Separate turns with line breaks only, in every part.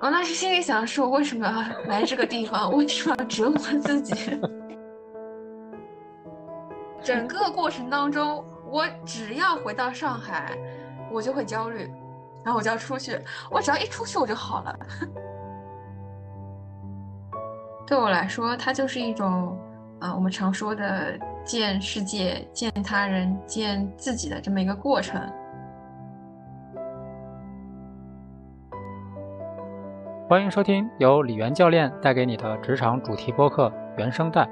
我那时心里想说，为什么要来这个地方？为什么要折磨自己？整个过程当中，我只要回到上海，我就会焦虑，然后我就要出去。我只要一出去，我就好了。对我来说，它就是一种啊，我们常说的见世界、见他人、见自己的这么一个过程。
欢迎收听由李源教练带给你的职场主题播客《原声带》。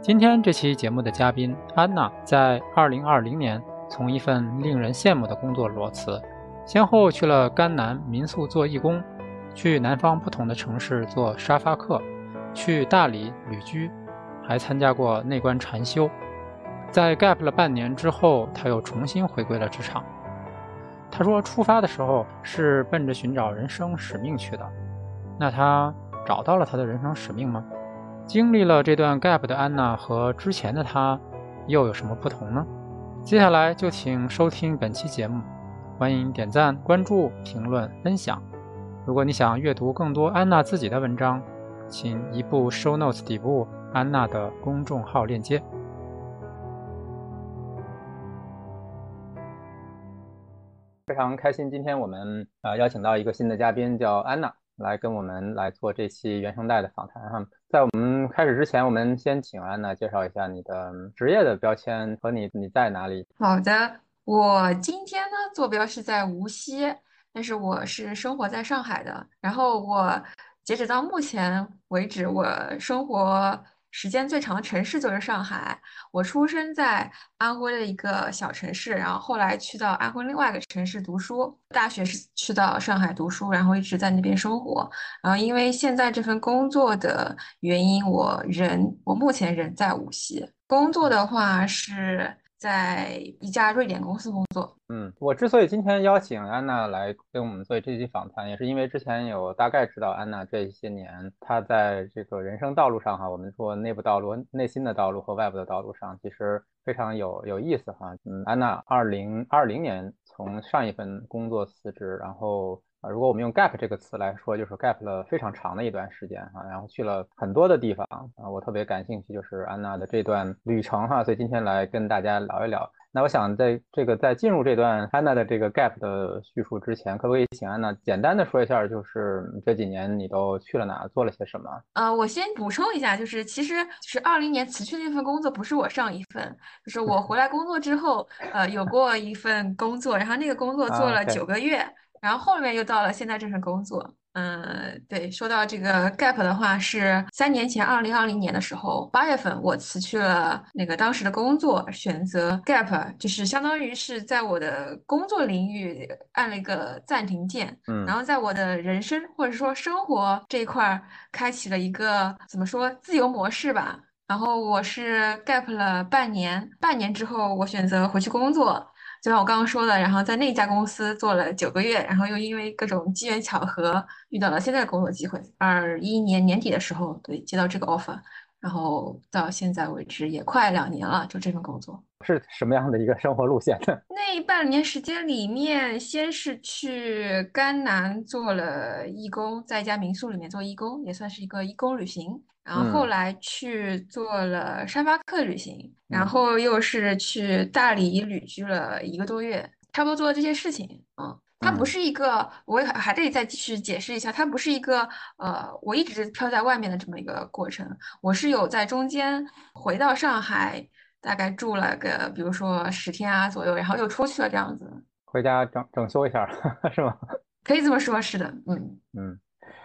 今天这期节目的嘉宾安娜，在2020年从一份令人羡慕的工作裸辞，先后去了甘南民宿做义工，去南方不同的城市做沙发客，去大理旅居，还参加过内观禅修。在 gap 了半年之后，他又重新回归了职场。他说，出发的时候是奔着寻找人生使命去的。那他找到了他的人生使命吗？经历了这段 gap 的安娜和之前的他又有什么不同呢？接下来就请收听本期节目，欢迎点赞、关注、评论、分享。如果你想阅读更多安娜自己的文章，请移步 show notes 底部安娜的公众号链接。非常开心，今天我们呃邀请到一个新的嘉宾，叫安娜。来跟我们来做这期原声带的访谈哈，在我们开始之前，我们先请安娜介绍一下你的职业的标签和你你在哪里。
好的，我今天呢坐标是在无锡，但是我是生活在上海的。然后我截止到目前为止，我生活。时间最长的城市就是上海。我出生在安徽的一个小城市，然后后来去到安徽另外一个城市读书。大学是去到上海读书，然后一直在那边生活。然后因为现在这份工作的原因，我人我目前人在无锡。工作的话是。在一家瑞典公司工作。
嗯，我之所以今天邀请安娜来跟我们做这期访谈，也是因为之前有大概知道安娜这些年她在这个人生道路上哈，我们说内部道路、内心的道路和外部的道路上，其实非常有有意思哈。嗯，安娜二零二零年从上一份工作辞职，然后。啊，如果我们用 gap 这个词来说，就是 gap 了非常长的一段时间啊，然后去了很多的地方啊，我特别感兴趣就是安娜的这段旅程哈，所以今天来跟大家聊一聊。那我想在这个在进入这段安娜的这个 gap 的叙述之前，可不可以请安娜简单的说一下，就是这几年你都去了哪，做了些什么？
呃，我先补充一下，就是其实是二零年辞去那份工作不是我上一份，就是我回来工作之后，呃，有过一份工作，然后那个工作做了九个月。然后后面又到了现在这份工作，嗯，对，说到这个 gap 的话，是三年前，二零二零年的时候，八月份我辞去了那个当时的工作，选择 gap，就是相当于是在我的工作领域按了一个暂停键，嗯，然后在我的人生或者说生活这一块开启了一个怎么说自由模式吧。然后我是 gap 了半年，半年之后我选择回去工作。就像我刚刚说的，然后在那家公司做了九个月，然后又因为各种机缘巧合遇到了现在的工作机会。二一年年底的时候，对，接到这个 offer，然后到现在为止也快两年了，就这份工作
是什么样的一个生活路线呢？
那半年时间里面，先是去甘南做了义工，在一家民宿里面做义工，也算是一个义工旅行。然后后来去做了沙发客旅行，然后又是去大理旅居了一个多月，差不多做了这些事情。嗯，它不是一个，我还得再继续解释一下，它不是一个呃，我一直飘在外面的这么一个过程。我是有在中间回到上海，大概住了个，比如说十天啊左右，然后又出去了这样子。
回家整整修一下 是吗？
可以这么说，是的。
嗯嗯，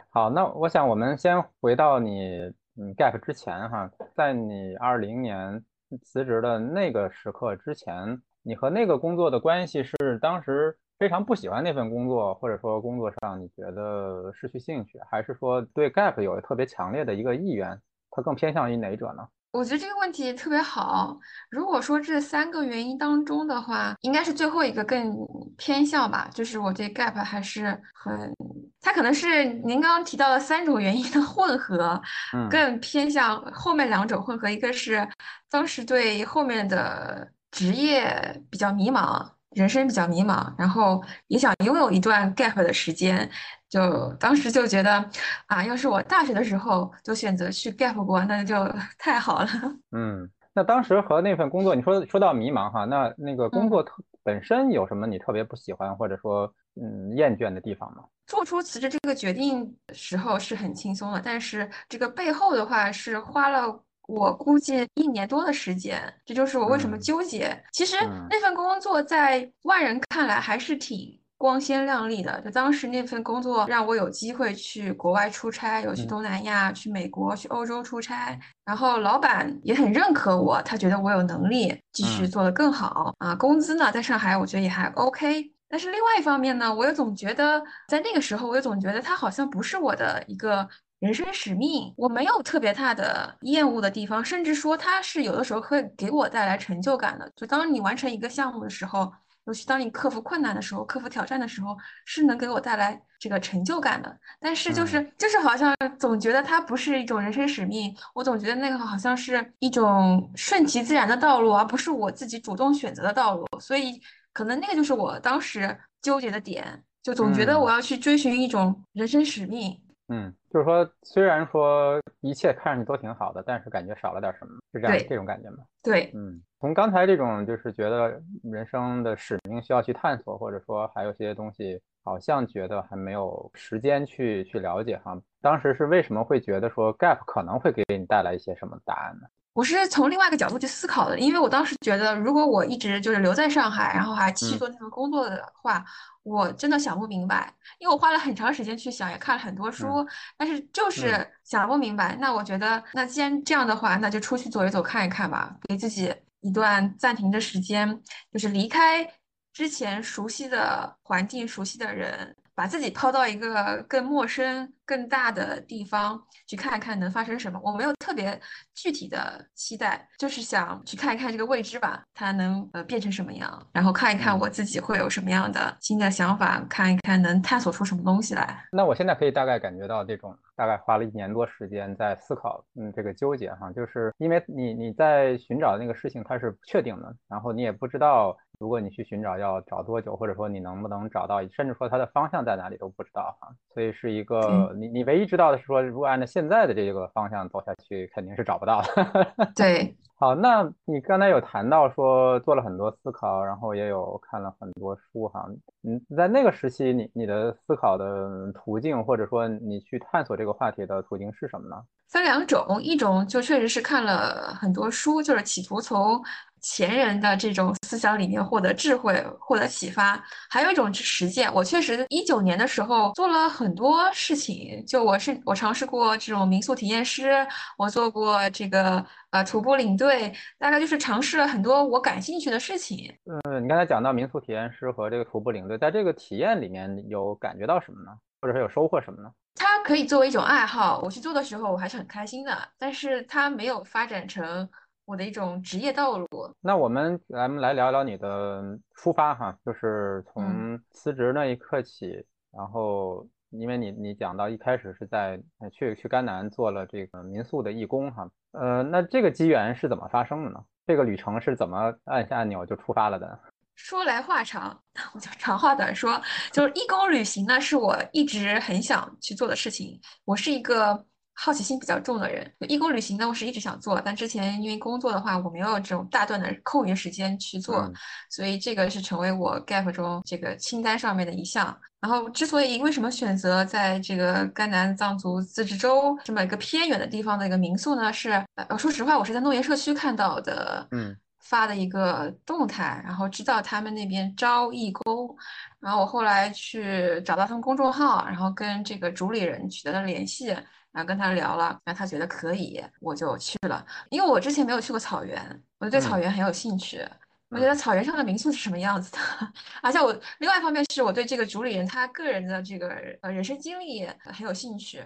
好，那我想我们先回到你。嗯，gap 之前哈，在你二零年辞职的那个时刻之前，你和那个工作的关系是当时非常不喜欢那份工作，或者说工作上你觉得失去兴趣，还是说对 gap 有特别强烈的一个意愿？它更偏向于哪者呢？
我觉得这个问题特别好。如果说这三个原因当中的话，应该是最后一个更偏向吧，就是我对 gap 还是很，它可能是您刚刚提到的三种原因的混合，更偏向后面两种混合。一个是当时对后面的职业比较迷茫，人生比较迷茫，然后也想拥有一段 gap 的时间。就当时就觉得啊，要是我大学的时候就选择去 gap 过，那就 太好了。
嗯，那当时和那份工作，你说说到迷茫哈，那那个工作特本身有什么你特别不喜欢或者说嗯厌倦的地方吗？
做出辞职这个决定时候是很轻松的，但是这个背后的话是花了。我估计一年多的时间，这就是我为什么纠结。其实那份工作在外人看来还是挺光鲜亮丽的。就当时那份工作让我有机会去国外出差，有去东南亚、去美国、去欧洲出差，然后老板也很认可我，他觉得我有能力继续做得更好啊。工资呢，在上海我觉得也还 OK。但是另外一方面呢，我又总觉得在那个时候，我又总觉得他好像不是我的一个。人生使命，我没有特别大的厌恶的地方，甚至说它是有的时候会给我带来成就感的。就当你完成一个项目的时候，尤其当你克服困难的时候、克服挑战的时候，是能给我带来这个成就感的。但是就是就是好像总觉得它不是一种人生使命，我总觉得那个好像是一种顺其自然的道路，而不是我自己主动选择的道路。所以可能那个就是我当时纠结的点，就总觉得我要去追寻一种人生使命。
嗯，就是说，虽然说一切看上去都挺好的，但是感觉少了点什么，是这样这种感觉吗？
对，
嗯，从刚才这种就是觉得人生的使命需要去探索，或者说还有些东西好像觉得还没有时间去去了解哈。当时是为什么会觉得说 gap 可能会给你带来一些什么答案呢？
我是从另外一个角度去思考的，因为我当时觉得，如果我一直就是留在上海，然后还继续做那份工作的话，我真的想不明白。因为我花了很长时间去想，也看了很多书，但是就是想不明白。那我觉得，那既然这样的话，那就出去走一走，看一看吧，给自己一段暂停的时间，就是离开之前熟悉的环境、熟悉的人。把自己抛到一个更陌生、更大的地方去看一看能发生什么。我没有特别具体的期待，就是想去看一看这个未知吧，它能呃变成什么样，然后看一看我自己会有什么样的新的想法，看一看能探索出什么东西来。
那我现在可以大概感觉到这种大概花了一年多时间在思考，嗯，这个纠结哈，就是因为你你在寻找那个事情它是不确定的，然后你也不知道。如果你去寻找要找多久，或者说你能不能找到，甚至说它的方向在哪里都不知道哈，所以是一个你你唯一知道的是说，如果按照现在的这个方向走下去，肯定是找不到的。
对，
好，那你刚才有谈到说做了很多思考，然后也有看了很多书哈，嗯，在那个时期，你你的思考的途径，或者说你去探索这个话题的途径是什么呢？
分两种，一种就确实是看了很多书，就是企图从。前人的这种思想理念获得智慧、获得启发，还有一种是实践。我确实一九年的时候做了很多事情，就我是我尝试过这种民宿体验师，我做过这个呃徒步领队，大概就是尝试了很多我感兴趣的事情。
嗯，你刚才讲到民宿体验师和这个徒步领队，在这个体验里面有感觉到什么呢？或者说有收获什么呢？
它可以作为一种爱好，我去做的时候我还是很开心的，但是它没有发展成。我的一种职业道路。
那我们咱们来聊聊你的出发哈，就是从辞职那一刻起，然后因为你你讲到一开始是在去去甘南做了这个民宿的义工哈，呃，那这个机缘是怎么发生的呢？这个旅程是怎么按下按钮就出发了的？
说来话长，我就长话短说，就是义工旅行呢，是我一直很想去做的事情。我是一个。好奇心比较重的人，义工旅行呢，我是一直想做，但之前因为工作的话，我没有这种大段的空余时间去做，所以这个是成为我 gap 中这个清单上面的一项。然后，之所以为什么选择在这个甘南藏族自治州这么一个偏远的地方的一个民宿呢？是呃，说实话，我是在诺言社区看到的，嗯，发的一个动态，然后知道他们那边招义工，然后我后来去找到他们公众号，然后跟这个主理人取得了联系。然后跟他聊了，然后他觉得可以，我就去了。因为我之前没有去过草原，我对草原很有兴趣。我觉得草原上的民宿是什么样子的？而且我另外一方面是我对这个主理人他个人的这个呃人生经历很有兴趣，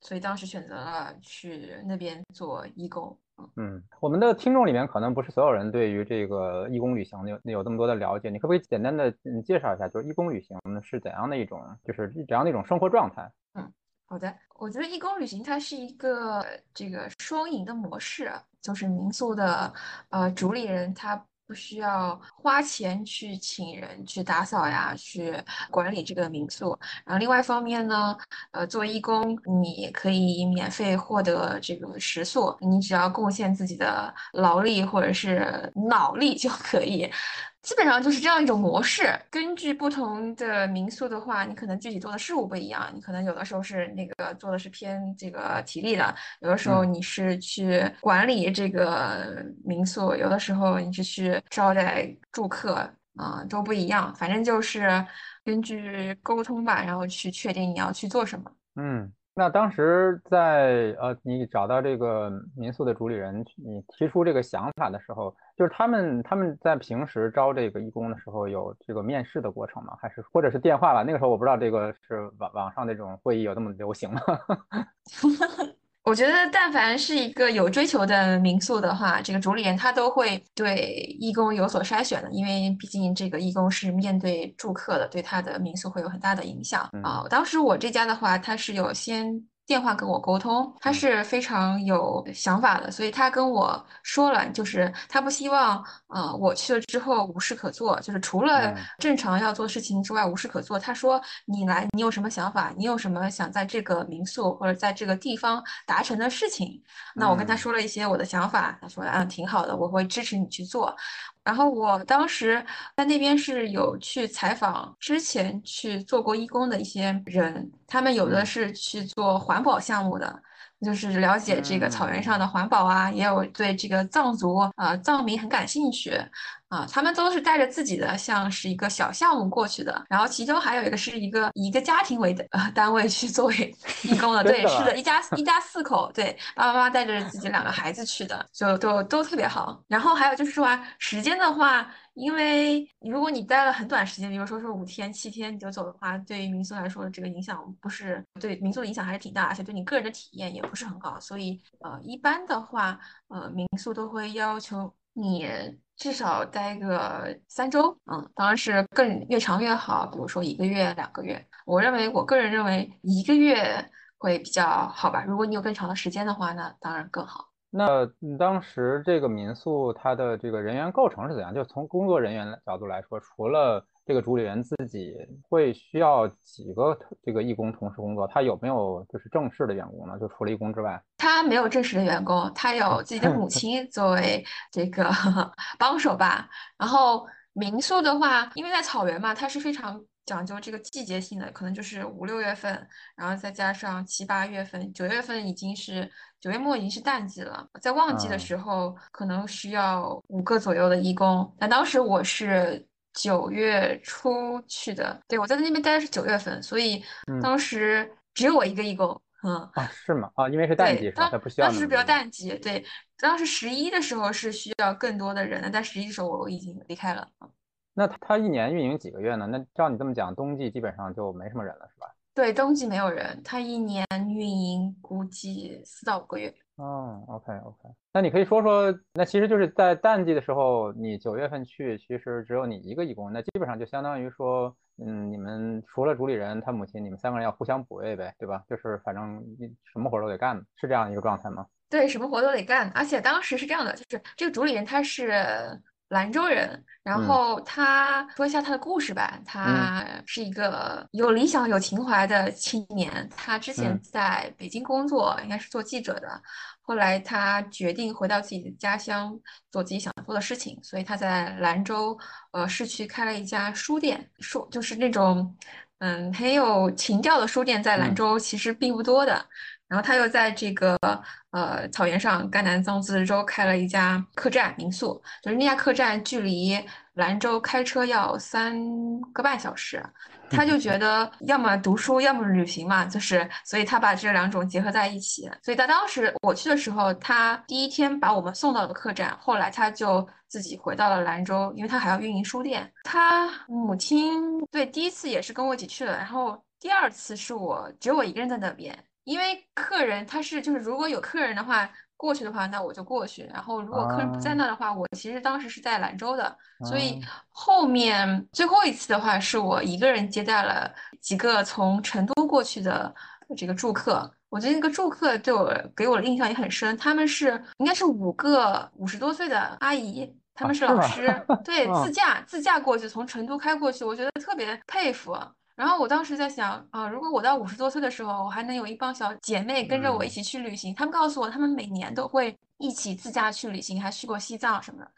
所以当时选择了去那边做义工。
嗯，我们的听众里面可能不是所有人对于这个义工旅行有有这么多的了解，你可不可以简单的嗯介绍一下，就是义工旅行是怎样的一种，就是怎样的一种生活状态？
好的，我觉得义工旅行它是一个这个双赢的模式，就是民宿的呃主理人他不需要花钱去请人去打扫呀，去管理这个民宿。然后另外一方面呢，呃，做义工你可以免费获得这个食宿，你只要贡献自己的劳力或者是脑力就可以。基本上就是这样一种模式。根据不同的民宿的话，你可能具体做的事务不一样。你可能有的时候是那个做的是偏这个体力的，有的时候你是去管理这个民宿，有的时候你是去招待住客啊，都不一样。反正就是根据沟通吧，然后去确定你要去做什么。
嗯。那当时在呃，你找到这个民宿的主理人，你提出这个想法的时候，就是他们他们在平时招这个义工的时候有这个面试的过程吗？还是或者是电话吧？那个时候我不知道这个是网网上那种会议有那么流行吗？
我觉得，但凡是一个有追求的民宿的话，这个主理人他都会对义工有所筛选的，因为毕竟这个义工是面对住客的，对他的民宿会有很大的影响啊。当时我这家的话，他是有先。电话跟我沟通，他是非常有想法的，所以他跟我说了，就是他不希望，呃，我去了之后无事可做，就是除了正常要做事情之外无事可做。他说你来，你有什么想法？你有什么想在这个民宿或者在这个地方达成的事情？那我跟他说了一些我的想法，他说嗯挺好的，我会支持你去做。然后我当时在那边是有去采访之前去做过义工的一些人，他们有的是去做环保项目的，就是了解这个草原上的环保啊，也有对这个藏族啊藏民很感兴趣。啊，他们都是带着自己的像是一个小项目过去的，然后其中还有一个是一个以一个家庭为的呃单位去作为义工的，对，是的，一家一家四口，对，爸爸妈妈带着自己两个孩子去的，就都都特别好。然后还有就是说啊，时间的话，因为如果你待了很短时间，比如说是五天七天你就走的话，对于民宿来说这个影响不是对民宿的影响还是挺大，而且对你个人的体验也不是很好。所以呃，一般的话，呃，民宿都会要求你。至少待个三周，嗯，当然是更越长越好。比如说一个月、两个月，我认为我个人认为一个月会比较好吧。如果你有更长的时间的话，那当然更好。
那当时这个民宿它的这个人员构成是怎样？就从工作人员的角度来说，除了这个主理人自己会需要几个这个义工同时工作？他有没有就是正式的员工呢？就除了义工之外，
他没有正式的员工，他有自己的母亲 作为这个 帮手吧。然后民宿的话，因为在草原嘛，它是非常讲究这个季节性的，可能就是五六月份，然后再加上七八月份，九月份已经是九月末已经是淡季了，在旺季的时候可能需要五个左右的义工。但当时我是。九月初去的，对我在那边待的是九月份，所以当时只有我一个义工，嗯
啊是吗？啊，因为是淡季，
当
不需要。
当时比较淡季，对，当时十一的时候是需要更多的人的，但十一的时候我已经离开了。
那他一年运营几个月呢？那照你这么讲，冬季基本上就没什么人了，是吧？
对，冬季没有人，他一年运营估计四到五个月。
嗯，OK OK，那你可以说说，那其实就是在淡季的时候，你九月份去，其实只有你一个义工，那基本上就相当于说，嗯，你们除了主理人他母亲，你们三个人要互相补位呗，对吧？就是反正你什么活都得干，是这样一个状态吗？
对，什么活都得干，而且当时是这样的，就是这个主理人他是。兰州人，然后他说一下他的故事吧。他是一个有理想、有情怀的青年。他之前在北京工作，应该是做记者的。后来他决定回到自己的家乡，做自己想做的事情。所以他在兰州呃市区开了一家书店，书就是那种嗯很有情调的书店，在兰州其实并不多的。然后他又在这个呃草原上甘南藏自治州开了一家客栈民宿，就是那家客栈距离兰州开车要三个半小时。他就觉得要么读书，要么旅行嘛，就是所以他把这两种结合在一起。所以他当时我去的时候，他第一天把我们送到了客栈，后来他就自己回到了兰州，因为他还要运营书店。他母亲对第一次也是跟我一起去的，然后第二次是我只有我一个人在那边。因为客人他是就是如果有客人的话过去的话，那我就过去。然后如果客人不在那的话，我其实当时是在兰州的，所以后面最后一次的话是我一个人接待了几个从成都过去的这个住客。我觉得那个住客对我给我的印象也很深，他们是应该是五个五十多岁的阿姨。他们是老师，对，自驾自驾过去，从成都开过去，我觉得特别佩服。然后我当时在想啊，如果我到五十多岁的时候，我还能有一帮小姐妹跟着我一起去旅行，他们告诉我，他们每年都会一起自驾去旅行，还去过西藏什么的。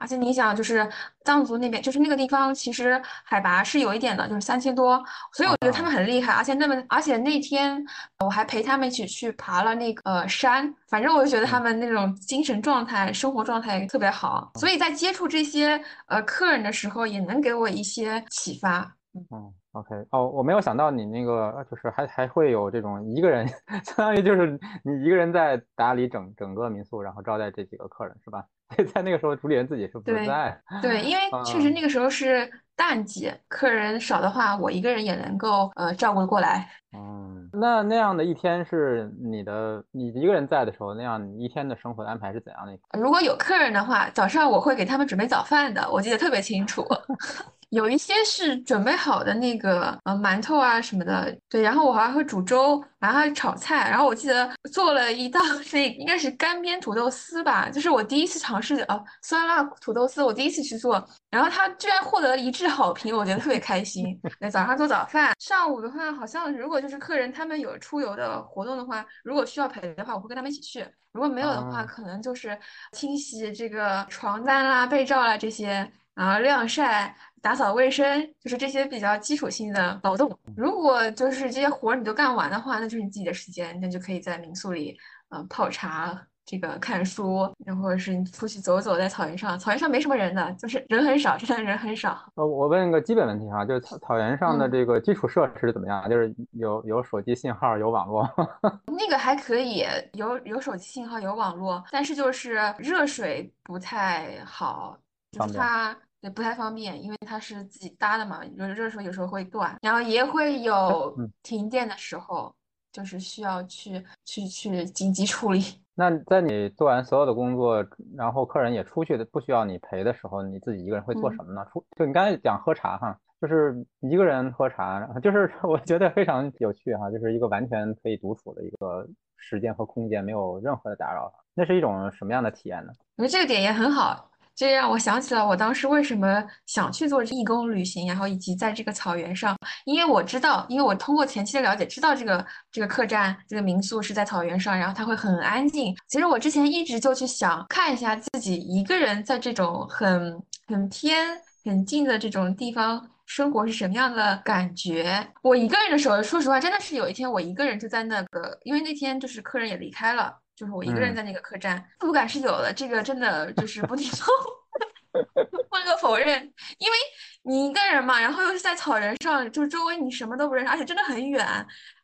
而且你想，就是藏族那边，就是那个地方，其实海拔是有一点的，就是三千多，所以我觉得他们很厉害。而且那么，而且那天我还陪他们一起去爬了那个山，反正我就觉得他们那种精神状态、生活状态特别好。所以在接触这些呃客人的时候，也能给我一些启发。
嗯，OK，哦，我没有想到你那个就是还还会有这种一个人，相当于就是你一个人在打理整整个民宿，然后招待这几个客人，是吧？在那个时候，主理人自己是不在。
对，因为确实那个时候是淡季，客人少的话，我一个人也能够呃照顾得过来。
嗯，那那样的一天是你的，你一个人在的时候，那样一天的生活安排是怎样的？
如果有客人的话，早上我会给他们准备早饭的，我记得特别清楚。有一些是准备好的那个呃馒头啊什么的，对，然后我还会煮粥，然后炒菜，然后我记得做了一道 那应该是干煸土豆丝吧，就是我第一次尝试的哦，酸辣土豆丝，我第一次去做，然后它居然获得了一致好评，我觉得特别开心。那早上做早饭，上午的话好像如果就是客人他们有出游的活动的话，如果需要陪的话，我会跟他们一起去；如果没有的话，可能就是清洗这个床单啦、被罩啦这些，然后晾晒。打扫卫生就是这些比较基础性的劳动。如果就是这些活儿你都干完的话，那就是你自己的时间，那就可以在民宿里，嗯，泡茶，这个看书，然后是你出去走走，在草原上，草原上没什么人的，就是人很少，真的人很少。
呃，我问个基本问题哈，就是草草原上的这个基础设施怎么样？就是有有手机信号，有网络？
那个还可以，有有手机信号，有网络，但是就是热水不太好，就是它。对，不太方便，因为它是自己搭的嘛，有热水有时候会断，然后也会有停电的时候，就是需要去去去紧急处理。
那在你做完所有的工作，然后客人也出去的，不需要你陪的时候，你自己一个人会做什么呢？出就你刚才讲喝茶哈，就是一个人喝茶，就是 我觉得非常有趣哈，就是一个完全可以独处的一个时间和空间，没有任何的打扰，那是一种什么样的体验呢？
我觉得这个点也很好。这让我想起了我当时为什么想去做义工旅行，然后以及在这个草原上，因为我知道，因为我通过前期的了解，知道这个这个客栈、这个民宿是在草原上，然后它会很安静。其实我之前一直就去想看一下自己一个人在这种很很偏、很近的这种地方生活是什么样的感觉。我一个人的时候，说实话，真的是有一天我一个人就在那个，因为那天就是客人也离开了。就是我一个人在那个客栈，孤独感是有的，这个真的就是不能 不能否认，因为你一个人嘛，然后又是在草原上，就是周围你什么都不认识，而且真的很远，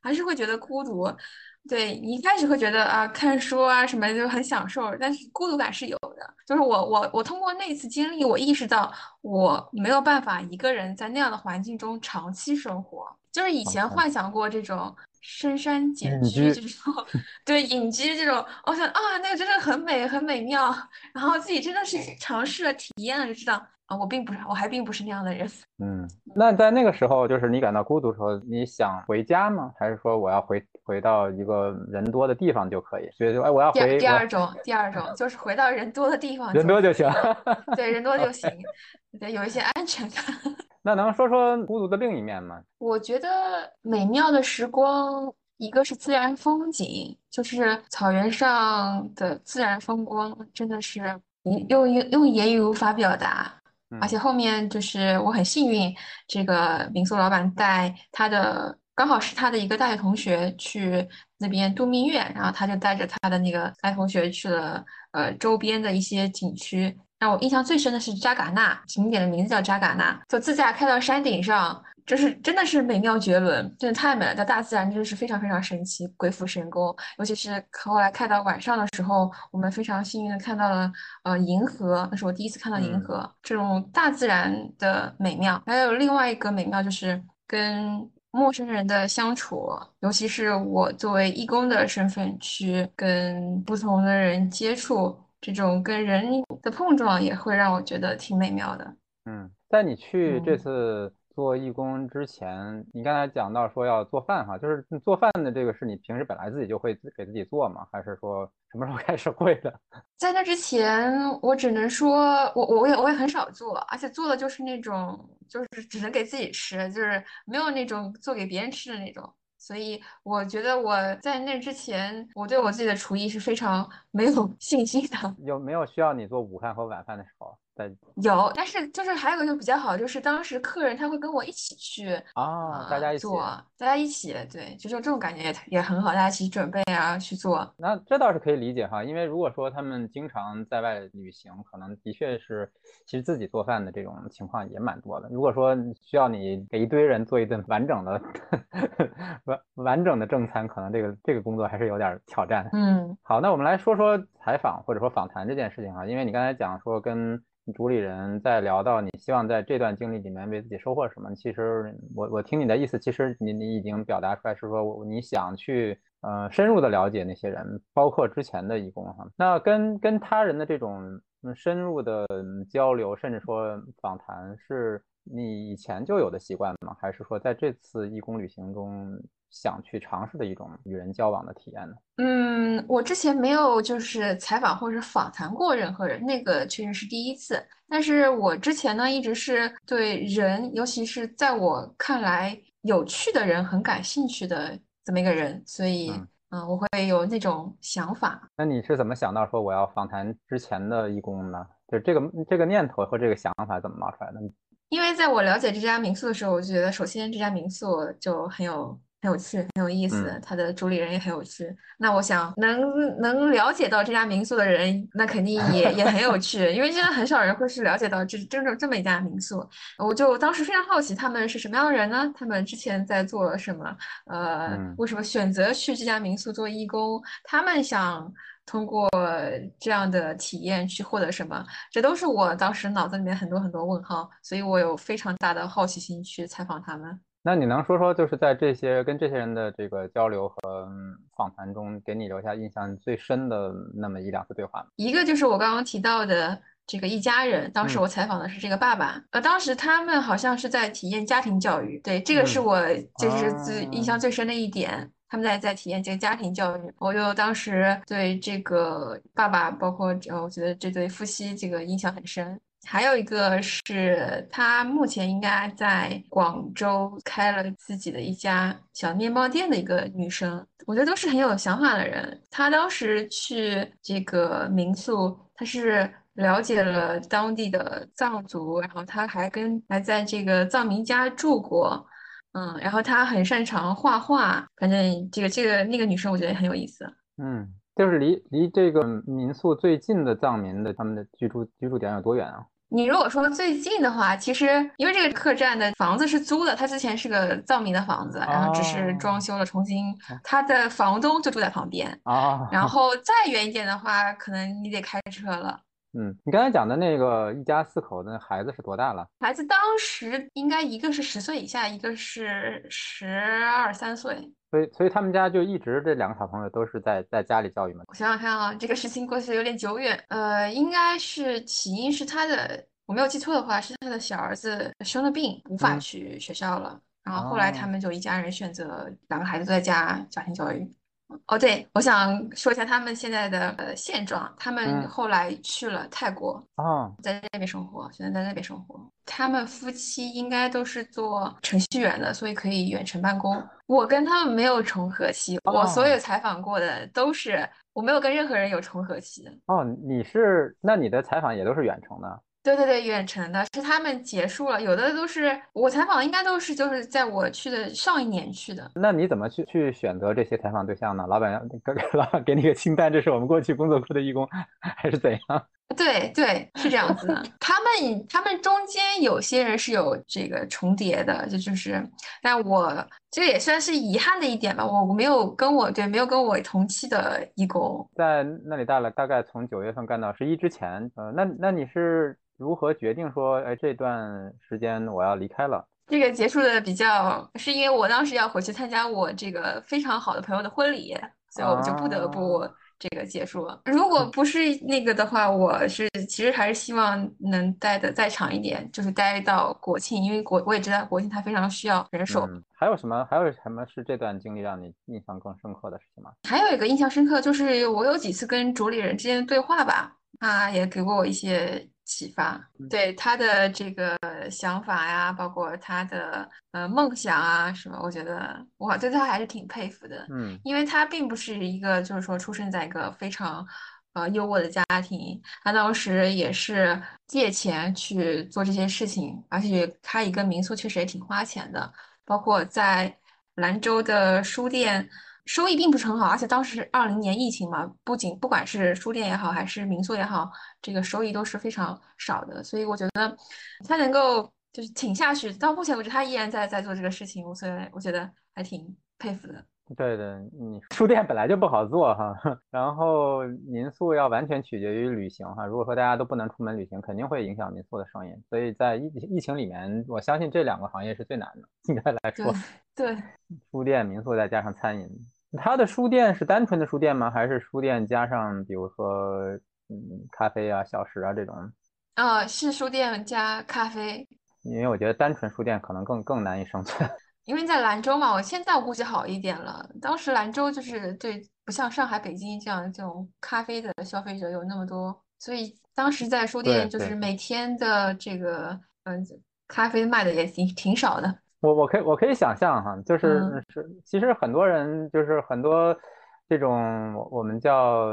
还是会觉得孤独。对你一开始会觉得啊，看书啊什么就很享受，但是孤独感是有的。就是我我我通过那次经历，我意识到我没有办法一个人在那样的环境中长期生活。就是以前幻想过这种。深山简居这种，对隐居这种，我想啊，那个真的很美，很美妙。然后自己真的是尝试了、体验了，就知道啊，我并不是，我还并不是那样的人。
嗯，那在那个时候，就是你感到孤独的时候，你想回家吗？还是说我要回回到一个人多的地方就可以？所以说，哎，我要回。
第二种，第二种就是回到人多的地方，
人多就行。
对，人多就行，对有一些安全感。
那能说说孤独的另一面吗？
我觉得美妙的时光，一个是自然风景，就是草原上的自然风光，真的是用用用言语无法表达。而且后面就是我很幸运，这个民宿老板带他的，刚好是他的一个大学同学去那边度蜜月，然后他就带着他的那个大学同学去了呃周边的一些景区。让我印象最深的是扎尕那景点的名字叫扎尕那，就自驾开到山顶上，就是真的是美妙绝伦，真的太美了。在大自然真的是非常非常神奇，鬼斧神工。尤其是后来开到晚上的时候，我们非常幸运的看到了呃银河，那是我第一次看到银河，这种大自然的美妙。还有另外一个美妙就是跟陌生人的相处，尤其是我作为义工的身份去跟不同的人接触。这种跟人的碰撞也会让我觉得挺美妙的。
嗯，在你去这次做义工之前，你刚才讲到说要做饭哈，就是做饭的这个是你平时本来自己就会给自己做吗？还是说什么时候开始会的？
在那之前，我只能说我我也我也很少做，而且做的就是那种就是只能给自己吃，就是没有那种做给别人吃的那种。所以我觉得我在那之前，我对我自己的厨艺是非常没有信心的。
有没有需要你做午饭和晚饭的时候？
有，但是就是还有个就比较好，就是当时客人他会跟我一起去
啊，大家一起
做，大家一起对，就是这种感觉也也很好，大家一起准备啊去做。
那这倒是可以理解哈，因为如果说他们经常在外旅行，可能的确是其实自己做饭的这种情况也蛮多的。如果说需要你给一堆人做一顿完整的 完完整的正餐，可能这个这个工作还是有点挑战。
嗯，
好，那我们来说说采访或者说访谈这件事情哈，因为你刚才讲说跟主理人在聊到你希望在这段经历里面为自己收获什么？其实我我听你的意思，其实你你已经表达出来是说你想去呃深入的了解那些人，包括之前的义工哈。那跟跟他人的这种深入的交流，甚至说访谈，是你以前就有的习惯吗？还是说在这次义工旅行中？想去尝试的一种与人交往的体验呢？
嗯，我之前没有就是采访或者访谈过任何人，那个确实是第一次。但是我之前呢，一直是对人，尤其是在我看来有趣的人很感兴趣的这么一个人，所以嗯，我会有那种想法。
那你是怎么想到说我要访谈之前的义工呢？就这个这个念头和这个想法怎么冒出来的？
因为在我了解这家民宿的时候，我就觉得首先这家民宿就很有。很有趣，很有意思。它的主理人也很有趣。那我想能能了解到这家民宿的人，那肯定也也很有趣。因为现在很少人会是了解到这真正这么一家民宿。我就当时非常好奇，他们是什么样的人呢？他们之前在做什么？呃，为什么选择去这家民宿做义工？他们想通过这样的体验去获得什么？这都是我当时脑子里面很多很多问号。所以我有非常大的好奇心去采访他们。
那你能说说，就是在这些跟这些人的这个交流和访谈中，给你留下印象最深的那么一两次对话吗？
一个就是我刚刚提到的这个一家人，当时我采访的是这个爸爸，呃，当时他们好像是在体验家庭教育，对，这个是我就是最印象最深的一点，他们在在体验这个家庭教育，我就当时对这个爸爸，包括呃，我觉得这对夫妻这个印象很深。还有一个是，他目前应该在广州开了自己的一家小面包店的一个女生，我觉得都是很有想法的人。她当时去这个民宿，她是了解了当地的藏族，然后她还跟还在这个藏民家住过，嗯，然后她很擅长画画。反正这个这个那个女生，我觉得很有意思。
嗯，就是离离这个民宿最近的藏民的他们的居住居住点有多远啊？
你如果说最近的话，其实因为这个客栈的房子是租的，它之前是个藏民的房子，然后只是装修了，重新，他的房东就住在旁边
啊。
然 后再远一点的话，可能你得开车了。
嗯，你刚才讲的那个一家四口的孩子是多大了？
孩子当时应该一个是十岁以下，一个是十二三岁。
所以，所以他们家就一直这两个小朋友都是在在家里教育嘛？
我想想看啊，这个事情过去有点久远。呃，应该是起因是他的，我没有记错的话，是他的小儿子生了病，无法去学校了。然后后来他们就一家人选择两个孩子都在家家庭教育。哦，对，我想说一下他们现在的呃现状。他们后来去了泰国，
哦，
在那边生活，现在在那边生活。他们夫妻应该都是做程序员的，所以可以远程办公。我跟他们没有重合期，我所有采访过的都是我没有跟任何人有重合期。
哦，你是那你的采访也都是远程的？
对对对，远程的是他们结束了，有的都是我采访，应该都是就是在我去的上一年去的。
那你怎么去去选择这些采访对象呢？老板给老板给你个清单，这是我们过去工作过的义工，还是怎样？
对对，是这样子的。他们他们中间有些人是有这个重叠的，就就是，但我这也算是遗憾的一点吧。我我没有跟我对没有跟我同期的义工
在那里待了，大概从九月份干到十一之前。呃，那那你是？如何决定说，哎，这段时间我要离开了？
这个结束的比较，是因为我当时要回去参加我这个非常好的朋友的婚礼，所以我们就不得不。这个结束了。如果不是那个的话，我是其实还是希望能待的再长一点，就是待到国庆，因为国我也知道国庆它非常需要人手。
还有什么？还有什么是这段经历让你印象更深刻的事情吗？
还有一个印象深刻就是我有几次跟主理人之间的对话吧，他也给过我一些。启发对他的这个想法呀，包括他的呃梦想啊什么，我觉得我对他还是挺佩服的。
嗯，
因为他并不是一个就是说出生在一个非常呃优渥的家庭，他当时也是借钱去做这些事情，而且开一个民宿确实也挺花钱的，包括在兰州的书店。收益并不是很好，而且当时二零年疫情嘛，不仅不管是书店也好，还是民宿也好，这个收益都是非常少的。所以我觉得他能够就是挺下去，到目前为止他依然在在做这个事情，所以我觉得还挺佩服的。
对对，你书店本来就不好做哈，然后民宿要完全取决于旅行哈。如果说大家都不能出门旅行，肯定会影响民宿的生意。所以在疫疫情里面，我相信这两个行业是最难的，应该来说。
对，
书店、民宿再加上餐饮。他的书店是单纯的书店吗？还是书店加上比如说嗯咖啡啊、小食啊这种？
啊，是书店加咖啡。
因为我觉得单纯书店可能更更难以生存。
因为在兰州嘛，我现在我估计好一点了。当时兰州就是对，不像上海、北京这样这种咖啡的消费者有那么多，所以当时在书店就是每天的这个嗯咖啡卖的也挺挺少的。
我我可以我可以想象哈，就是是其实很多人就是很多这种我们叫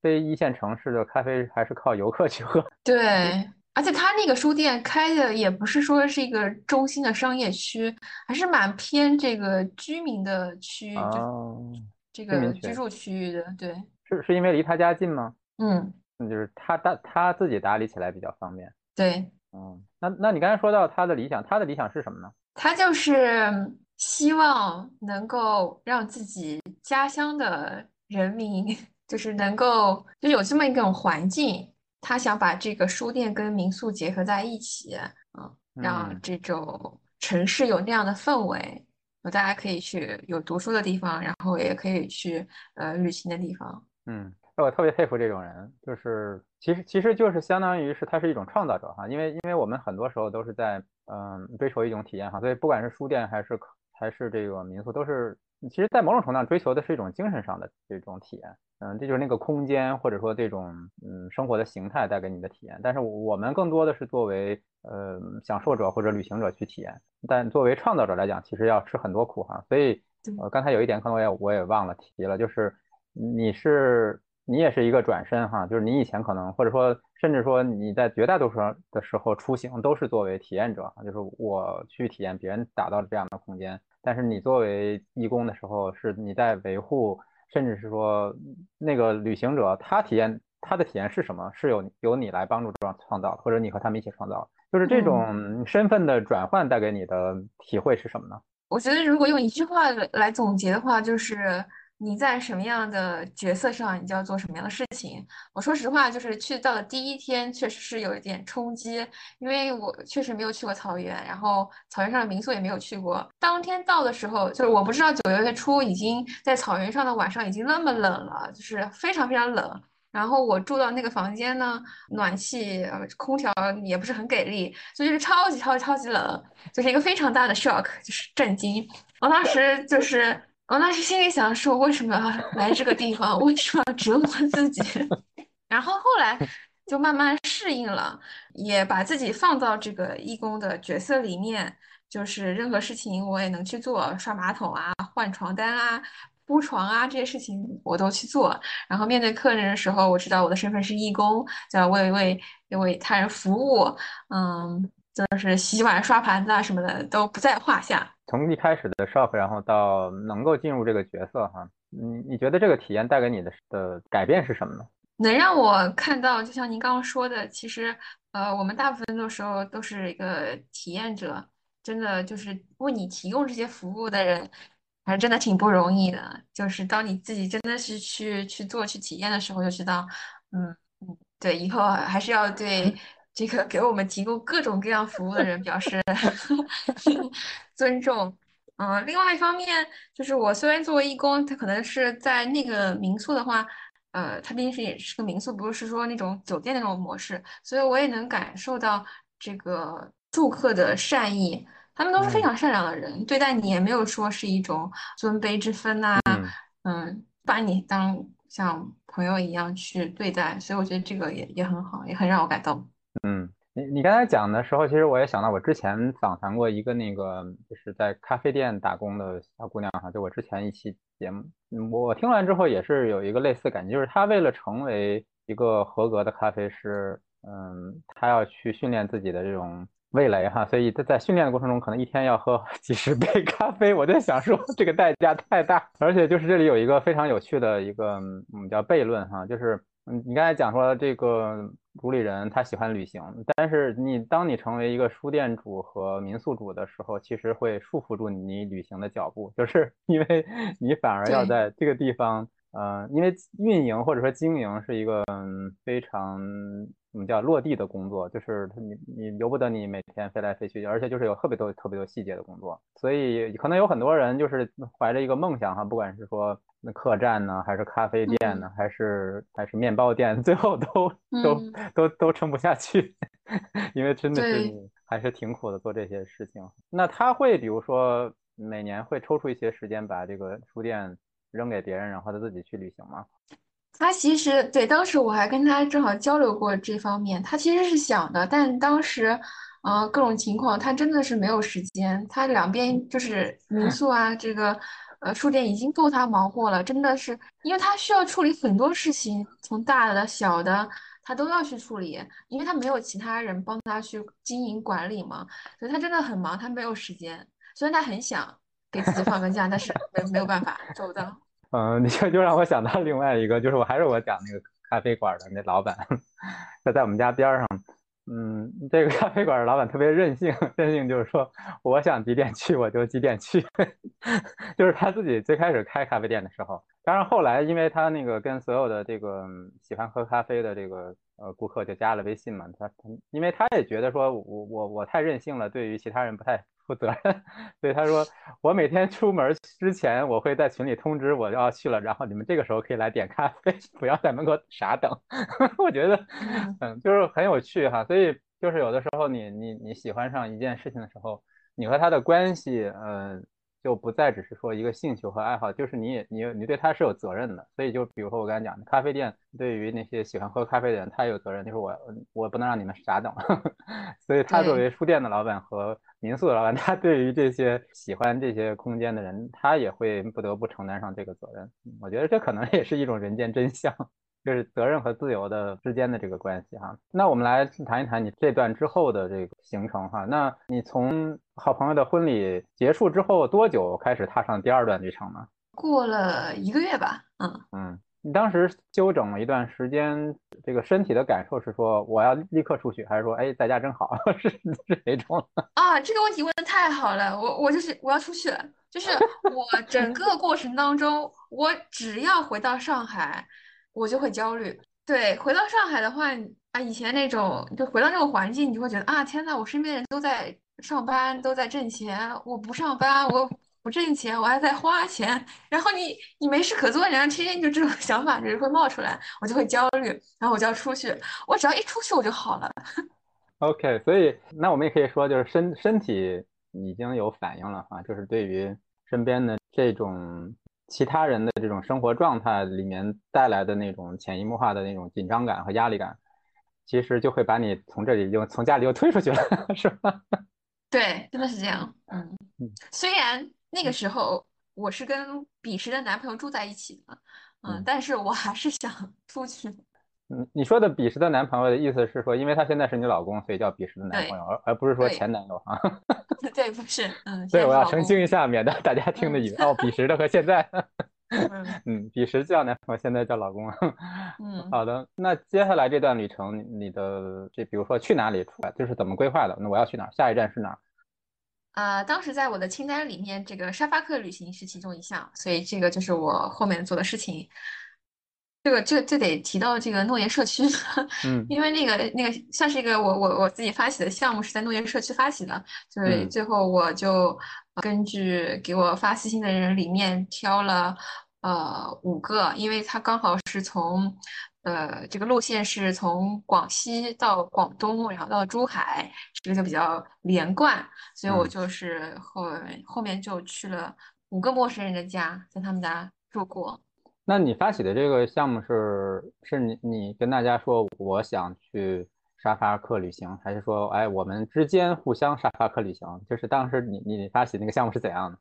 非一线城市的咖啡还是靠游客去喝。
对，而且他那个书店开的也不是说是一个中心的商业区，还是蛮偏这个居民的区域，就这个居住区域的。对，
是是因为离他家近吗？
嗯，
那就是他打他自己打理起来比较方便。
对，
嗯，那那你刚才说到他的理想，他的理想是什么呢？
他就是希望能够让自己家乡的人民，就是能够就有这么一种环境，他想把这个书店跟民宿结合在一起，嗯，让这种城市有那样的氛围，大家可以去有读书的地方，然后也可以去呃旅行的地方。
嗯，我特别佩服这种人，就是其实其实就是相当于是他是一种创造者哈，因为因为我们很多时候都是在。嗯，追求一种体验哈，所以不管是书店还是还是这个民宿，都是其实，在某种程度上追求的是一种精神上的这种体验。嗯，这就是那个空间或者说这种嗯生活的形态带给你的体验。但是我们更多的是作为呃享受者或者旅行者去体验，但作为创造者来讲，其实要吃很多苦哈。所以呃刚才有一点可能我也我也忘了提了，就是你是。你也是一个转身哈，就是你以前可能或者说甚至说你在绝大多数的时候出行都是作为体验者，就是我去体验别人打造这样的空间。但是你作为义工的时候，是你在维护，甚至是说那个旅行者他体验他的体验是什么，是由由你来帮助创创造，或者你和他们一起创造。就是这种身份的转换带给你的体会是什么呢？
我觉得如果用一句话来总结的话，就是。你在什么样的角色上，你就要做什么样的事情。我说实话，就是去到的第一天，确实是有一点冲击，因为我确实没有去过草原，然后草原上的民宿也没有去过。当天到的时候，就是我不知道九月初已经在草原上的晚上已经那么冷了，就是非常非常冷。然后我住到那个房间呢，暖气、空调也不是很给力，所以就是超级超级超级冷，就是一个非常大的 shock，就是震惊。我当时就是。我当时心里想说，为什么要来这个地方？为什么要折磨自己？然后后来就慢慢适应了，也把自己放到这个义工的角色里面，就是任何事情我也能去做，刷马桶啊、换床单啊、铺床啊这些事情我都去做。然后面对客人的时候，我知道我的身份是义工，就要为为为他人服务，嗯。就是洗碗、刷盘子啊什么的都不在话下。
从一开始的 shop，然后到能够进入这个角色哈，你你觉得这个体验带给你的的改变是什么呢？
能让我看到，就像您刚刚说的，其实呃，我们大部分的时候都是一个体验者，真的就是为你提供这些服务的人，还真的挺不容易的。就是当你自己真的是去去做、去体验的时候，就知道，嗯嗯，对，以后还是要对。这个给我们提供各种各样服务的人表示尊重，嗯，另外一方面就是我虽然作为义工，他可能是在那个民宿的话，呃，他毕竟是也是个民宿，不是说那种酒店那种模式，所以我也能感受到这个住客的善意，他们都是非常善良的人，对待你也没有说是一种尊卑之分呐，嗯，把你当像朋友一样去对待，所以我觉得这个也也很好，也很让我感动。
嗯，你你刚才讲的时候，其实我也想到我之前访谈过一个那个就是在咖啡店打工的小姑娘哈，就我之前一期节目，我听完之后也是有一个类似感觉，就是她为了成为一个合格的咖啡师，嗯，她要去训练自己的这种味蕾哈，所以她在训练的过程中可能一天要喝几十杯 咖啡，我在想说这个代价太大，而且就是这里有一个非常有趣的一个我们叫悖论哈，就是嗯，你刚才讲说这个。主理人他喜欢旅行，但是你当你成为一个书店主和民宿主的时候，其实会束缚住你旅行的脚步，就是因为你反而要在这个地方，呃，因为运营或者说经营是一个非常。我们叫落地的工作，就是你你由不得你每天飞来飞去，而且就是有特别多特别多细节的工作，所以可能有很多人就是怀着一个梦想哈，不管是说那客栈呢，还是咖啡店呢，还是还是面包店，最后都都都都撑不下去，因为真的是还是挺苦的做这些事情。那他会比如说每年会抽出一些时间把这个书店扔给别人，然后他自己去旅行吗？
他其实对当时我还跟他正好交流过这方面，他其实是想的，但当时，呃，各种情况他真的是没有时间，他两边就是民 宿啊，这个呃书店已经够他忙活了，真的是，因为他需要处理很多事情，从大的小的他都要去处理，因为他没有其他人帮他去经营管理嘛，所以他真的很忙，他没有时间，虽然他很想给自己放个假，但是没没有办法做不到。
嗯，你就就让我想到另外一个，就是我还是我讲那个咖啡馆的那老板，他在我们家边上。嗯，这个咖啡馆的老板特别任性，任性就是说，我想几点去我就几点去，就是他自己最开始开咖啡店的时候，当然后来因为他那个跟所有的这个喜欢喝咖啡的这个呃顾客就加了微信嘛，他他因为他也觉得说我我我太任性了，对于其他人不太。负责任，所以他说我每天出门之前，我会在群里通知我要去了，然后你们这个时候可以来点咖啡，不要在门口傻等。我觉得，嗯，就是很有趣哈。所以就是有的时候你你你喜欢上一件事情的时候，你和他的关系，嗯。就不再只是说一个兴趣和爱好，就是你也你你对他是有责任的。所以就比如说我刚才讲的咖啡店，对于那些喜欢喝咖啡的人，他有责任，就是我我不能让你们傻等。所以他作为书店的老板和民宿的老板，他对于这些喜欢这些空间的人，他也会不得不承担上这个责任。我觉得这可能也是一种人间真相。就是责任和自由的之间的这个关系哈。那我们来谈一谈你这段之后的这个行程哈。那你从好朋友的婚礼结束之后多久开始踏上第二段旅程呢？
过了一个月吧。嗯
嗯，你当时休整了一段时间，这个身体的感受是说我要立刻出去，还是说哎在家真好？是是哪种？
啊，这个问题问的太好了。我我就是我要出去了，就是我整个过程当中，我只要回到上海。我就会焦虑。对，回到上海的话，啊，以前那种就回到那个环境，你就会觉得啊，天呐，我身边的人都在上班，都在挣钱，我不上班，我不挣钱，我还在花钱。然后你你没事可做，然后天天就这种 想法就是会冒出来，我就会焦虑，然后我就要出去。我只要一出去，我就好了。
OK，所以那我们也可以说，就是身身体已经有反应了啊，就是对于身边的这种。其他人的这种生活状态里面带来的那种潜移默化的那种紧张感和压力感，其实就会把你从这里又从家里又推出去了，是吧？
对，真的是这样。嗯，虽然那个时候我是跟彼时的男朋友住在一起的，嗯，但是我还是想出去。
嗯，你说的彼时的男朋友的意思是说，因为他现在是你老公，所以叫彼时的男朋友，而而不是说前男友啊。
对，不是，嗯。
对，我要澄清一下，免得大家听的以为哦，彼时的和现在，嗯，彼时叫男朋友，现在叫老公。嗯，好的，那接下来这段旅程，你的这比如说去哪里，就是怎么规划的？那我要去哪儿？下一站是哪儿？
啊，当时在我的清单里面，这个沙发客旅行是其中一项，所以这个就是我后面做的事情。这个这就得提到这个诺言社区，嗯，因为那个那个像是一个我我我自己发起的项目，是在诺言社区发起的，所以最后我就根据给我发私信的人里面挑了呃五个，因为他刚好是从呃这个路线是从广西到广东，然后到珠海，这个就比较连贯，所以我就是后后面就去了五个陌生人的家，在他们家住过。
那你发起的这个项目是是你你跟大家说我想去沙发客旅行，还是说哎我们之间互相沙发客旅行？就是当时你你发起那个项目是怎样的？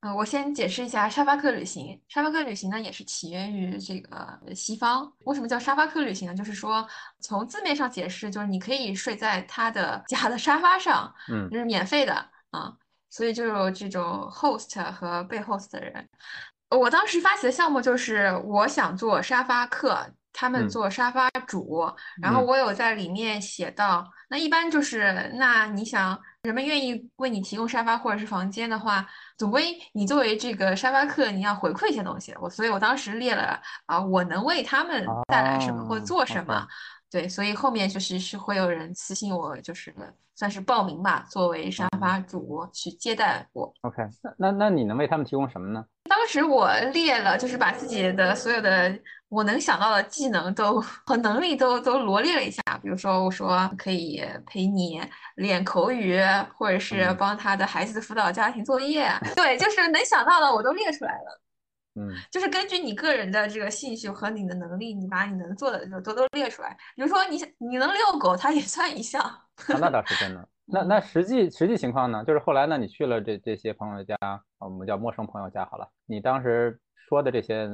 嗯，我先解释一下沙发客旅行。沙发客旅行呢，也是起源于这个西方。为什么叫沙发客旅行呢？就是说从字面上解释，就是你可以睡在他的家的沙发上，
嗯，
就是免费的啊。所以就有这种 host 和被 host 的人。我当时发起的项目就是我想做沙发客，他们做沙发主。然后我有在里面写到，那一般就是那你想。人们愿意为你提供沙发或者是房间的话，总归你作为这个沙发客，你要回馈一些东西。我所以，我当时列了啊，我能为他们带来什么或做什么。对，所以后面就是是会有人私信我，就是算是报名吧，作为沙发主去接待我。
OK，那那那你能为他们提供什么呢？
当时我列了，就是把自己的所有的。我能想到的技能都和能力都都罗列了一下，比如说我说可以陪你练口语，或者是帮他的孩子辅导家庭作业，对，就是能想到的我都列出来了。
嗯，
就是根据你个人的这个兴趣和你的能力，你把你能做的就多多列出来。比如说你你能遛狗，它也算一项。
那倒是真的。那那实际实际情况呢？就是后来呢，你去了这这些朋友家，我们叫陌生朋友家好了。你当时。说的这些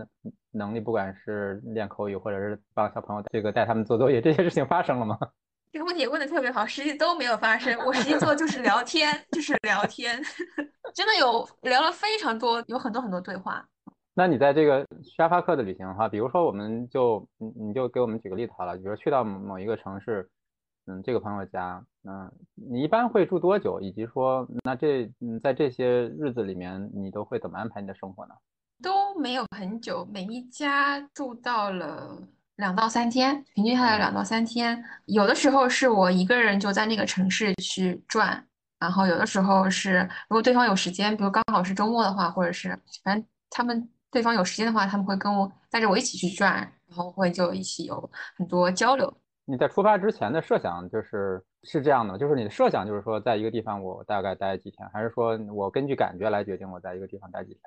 能力，不管是练口语，或者是帮小朋友这个带他们做作业，这些事情发生了吗？
这个问题问的特别好，实际都没有发生。我实际做就是聊天，就是聊天，真的有聊了非常多，有很多很多对话。
那你在这个沙发客的旅行的话，比如说，我们就你你就给我们举个例子好了，比如说去到某一个城市，嗯，这个朋友家，嗯，你一般会住多久？以及说，那这嗯，在这些日子里面，你都会怎么安排你的生活呢？
都没有很久，每一家住到了两到三天，平均下来两到三天。有的时候是我一个人就在那个城市去转，然后有的时候是如果对方有时间，比如刚好是周末的话，或者是反正他们对方有时间的话，他们会跟我带着我一起去转，然后会就一起有很多交流。
你在出发之前的设想就是是这样的，就是你的设想就是说在一个地方我大概待几天，还是说我根据感觉来决定我在一个地方待几天？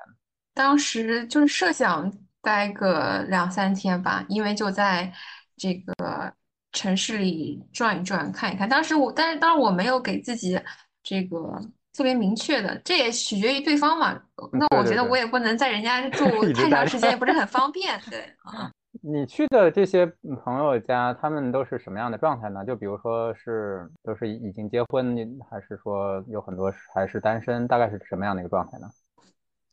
当时就是设想待个两三天吧，因为就在这个城市里转一转、看一看。当时我，但是当然我没有给自己这个特别明确的，这也取决于对方嘛。那我觉得我也不能在人家 住太长时间，也不是很方便。对啊，
你去的这些朋友家，他们都是什么样的状态呢？就比如说是都是已经结婚，还是说有很多还是单身？大概是什么样的一个状态呢？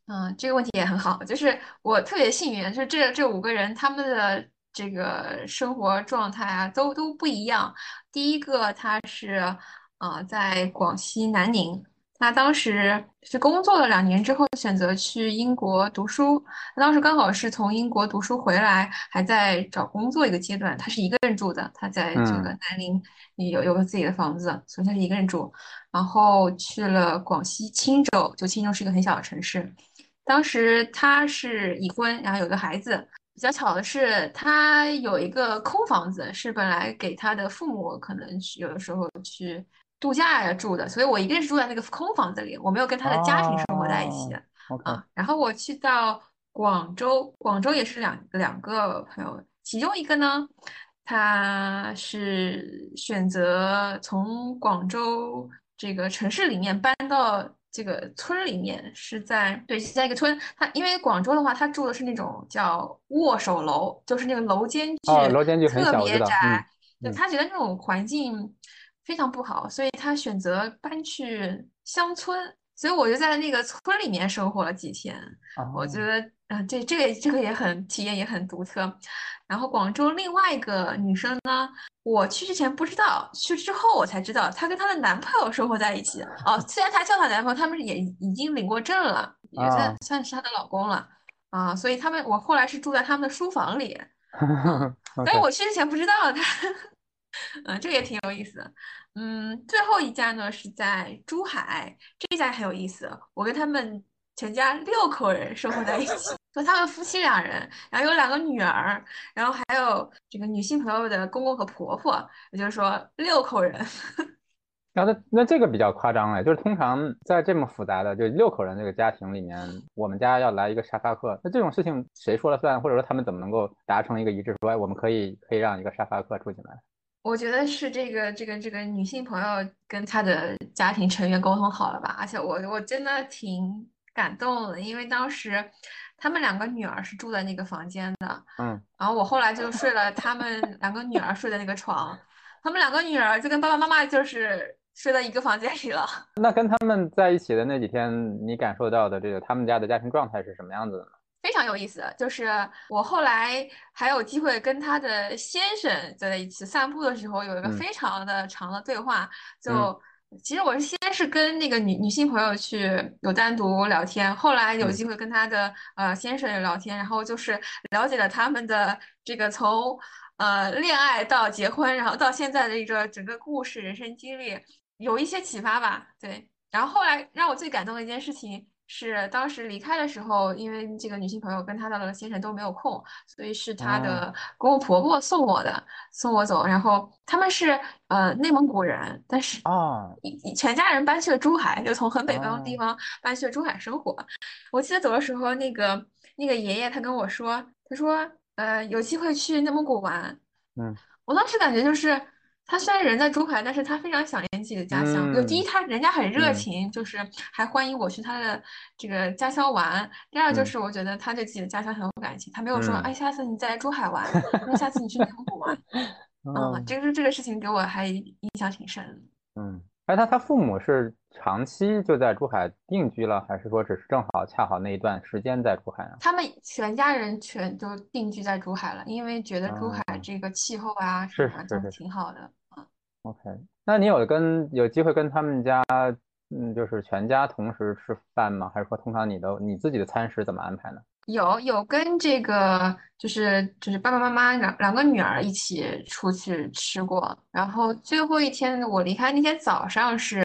嗯，这个问题也很好，就是我特别幸运，就是这这五个人他们的这个生活状态啊，都都不一样。第一个他是啊，在广西南宁，他当时是工作了两年之后，选择去英国读书。他当时刚好是从英国读书回来，还在找工作一个阶段。他是一个人住的，他在这个南宁有有个自己的房子，所以他是一个人住。然后去了广西钦州，就钦州是一个很小的城市。当时他是已婚，然后有个孩子。比较巧的是，他有一个空房子，是本来给他的父母可能有的时候去度假呀住的，所以我一个人是住在那个空房子里，我没有跟他的家庭生活在一起。啊，然后我去到广州，广州也是两两个朋友，其中一个呢，他是选择从广州这个城市里面搬到。这个村里面是在对，是在一个村。他因为广州的话，他住的是那种叫握手楼，就是那个楼间距
楼间距
特别
窄。
就他觉得那种环境非常不好，所以他选择搬去乡村。所以我就在那个村里面生活了几天。我觉得啊，这这个这个也很体验也很独特。然后广州另外一个女生呢？我去之前不知道，去之后我才知道，她跟她的男朋友生活在一起。哦，虽然她叫她男朋友，他们也已经领过证了，也算算是她的老公了啊。所以他们，我后来是住在他们的书房里。但是我去之前不知道他，嗯，这个也挺有意思的。嗯，最后一家呢是在珠海，这一家很有意思。我跟他们全家六口人生活在一起，就他们夫妻两人，然后有两个女儿，然后还有这个女性朋友的公公和婆婆，也就是说六口人。
然后那那这个比较夸张哎，就是通常在这么复杂的就六口人这个家庭里面，我们家要来一个沙发客，那这种事情谁说了算？或者说他们怎么能够达成一个一致，说哎我们可以可以让一个沙发客住进来？
我觉得是这个这个这个女性朋友跟她的家庭成员沟通好了吧，而且我我真的挺感动的，因为当时他们两个女儿是住在那个房间的，
嗯，
然后我后来就睡了他们两个女儿睡的那个床，他们两个女儿就跟爸爸妈妈就是。睡在一个房间里了。
那跟他们在一起的那几天，你感受到的这个他们家的家庭状态是什么样子的呢？
非常有意思，就是我后来还有机会跟他的先生在一起散步的时候，有一个非常的长的对话。就其实我是先是跟那个女女性朋友去有单独聊天，后来有机会跟他的呃先生也聊天，然后就是了解了他们的这个从呃恋爱到结婚，然后到现在的一个整个故事、人生经历。有一些启发吧，对。然后后来让我最感动的一件事情是，当时离开的时候，因为这个女性朋友跟她的先生都没有空，所以是她的公公婆婆送我的，送我走。然后他们是呃内蒙古人，但是
啊，
全家人搬去了珠海，就从很北方的地方搬去了珠海生活。我记得走的时候，那个那个爷爷他跟我说，他说呃有机会去内蒙古玩。
嗯，
我当时感觉就是。他虽然人在珠海，但是他非常想念自己的家乡。就第一，他人家很热情，就是还欢迎我去他的这个家乡玩。第二，就是我觉得他对自己的家乡很有感情，他没有说，哎，下次你再来珠海玩，那下次你去内蒙古玩。嗯，这个这个事情给我还印象挺深。
嗯。哎，他他父母是长期就在珠海定居了，还是说只是正好恰好那一段时间在珠海啊？
他们全家人全都定居在珠海了，因为觉得珠海这个气候啊
是
是挺好的啊。
OK，那你有跟有机会跟他们家，嗯，就是全家同时吃饭吗？还是说通常你的你自己的餐食怎么安排呢？
有有跟这个就是就是爸爸妈妈两两个女儿一起出去吃过，然后最后一天我离开那天早上是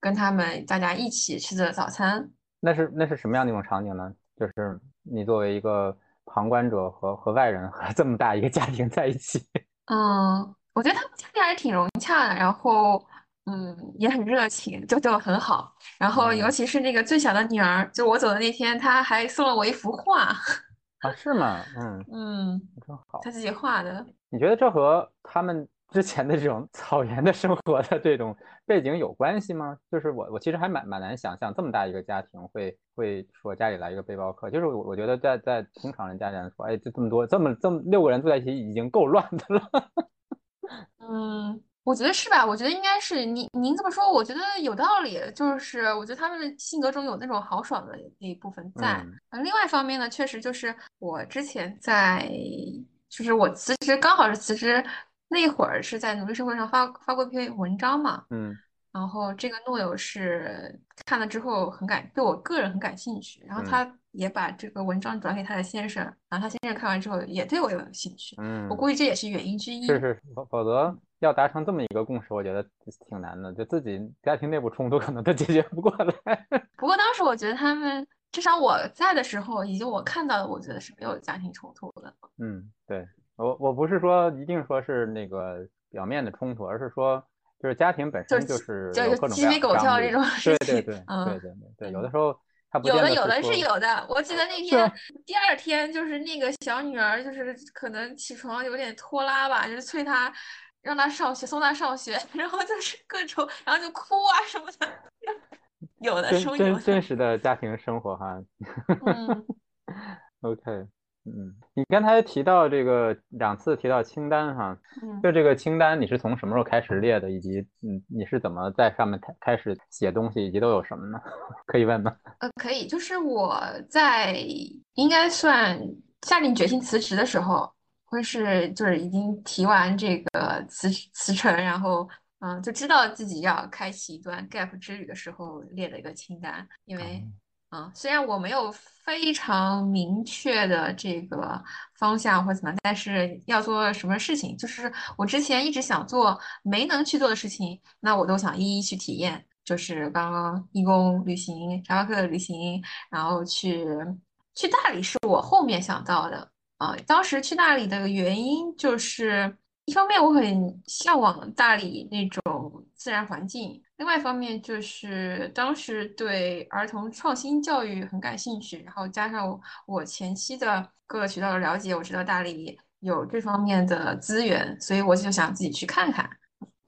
跟他们大家一起吃的早餐。
那是那是什么样的一种场景呢？就是你作为一个旁观者和和外人和这么大一个家庭在一起。
嗯，我觉得他们家庭还是挺融洽的，然后。嗯，也很热情，就就很好。然后，尤其是那个最小的女儿，就我走的那天，她还送了我一幅画。
啊，是吗？
嗯嗯，
真好。
她自己画的。
你觉得这和他们之前的这种 草原的生活的这种背景有关系吗？就是我，我其实还蛮蛮难想象这么大一个家庭会会说家里来一个背包客。就是我我觉得在在通常人家来说，哎，就这么多这么这么六个人住在一起已经够乱的了。
嗯。我觉得是吧？我觉得应该是您您这么说，我觉得有道理。就是我觉得他们的性格中有那种豪爽的那一部分在。另外一方面呢，确实就是我之前在，就是我辞职刚好是辞职那会儿是在努力社会上发发过一篇文章嘛。
嗯。
然后这个诺友是看了之后很感对我个人很感兴趣，然后他也把这个文章转给他的先生，然后他先生看完之后也对我有兴趣。
嗯。
我估计这也是原因之一。
是是，否否则。要达成这么一个共识，我觉得挺难的，就自己家庭内部冲突可能都解决不过来。
不过当时我觉得他们，至少我在的时候，以及我看到的，我觉得是没有家庭冲突的。
嗯，对我我不是说一定说是那个表面的冲突，而是说就是家庭本身就是就各种
鸡飞狗跳这种事
情。对对对，
嗯，
对对对，有的时候他
有的有的是有的。我记得那天第二天就是那个小女儿就是可能起床有点拖拉吧，就是催她。让他上学，送他上学，然后就是各种，然后就哭啊什么的，有的
时候真真实的家庭生活哈。
嗯。
OK，嗯，你刚才提到这个两次提到清单哈，就这个清单你是从什么时候开始列的，以及嗯你是怎么在上面开开始写东西，以及都有什么呢？可以问吗？
呃，可以，就是我在应该算下定决心辞职的时候。会是就是已经提完这个辞辞呈，然后嗯，就知道自己要开启一段 gap 之旅的时候列的一个清单。因为嗯，虽然我没有非常明确的这个方向或怎么，但是要做什么事情，就是我之前一直想做没能去做的事情，那我都想一一去体验。就是刚刚义工旅行、沙巴克的旅行，然后去去大理是我后面想到的啊。当时去大理的原因就是，一方面我很向往大理那种自然环境，另外一方面就是当时对儿童创新教育很感兴趣，然后加上我前期的各个渠道的了解，我知道大理有这方面的资源，所以我就想自己去看看。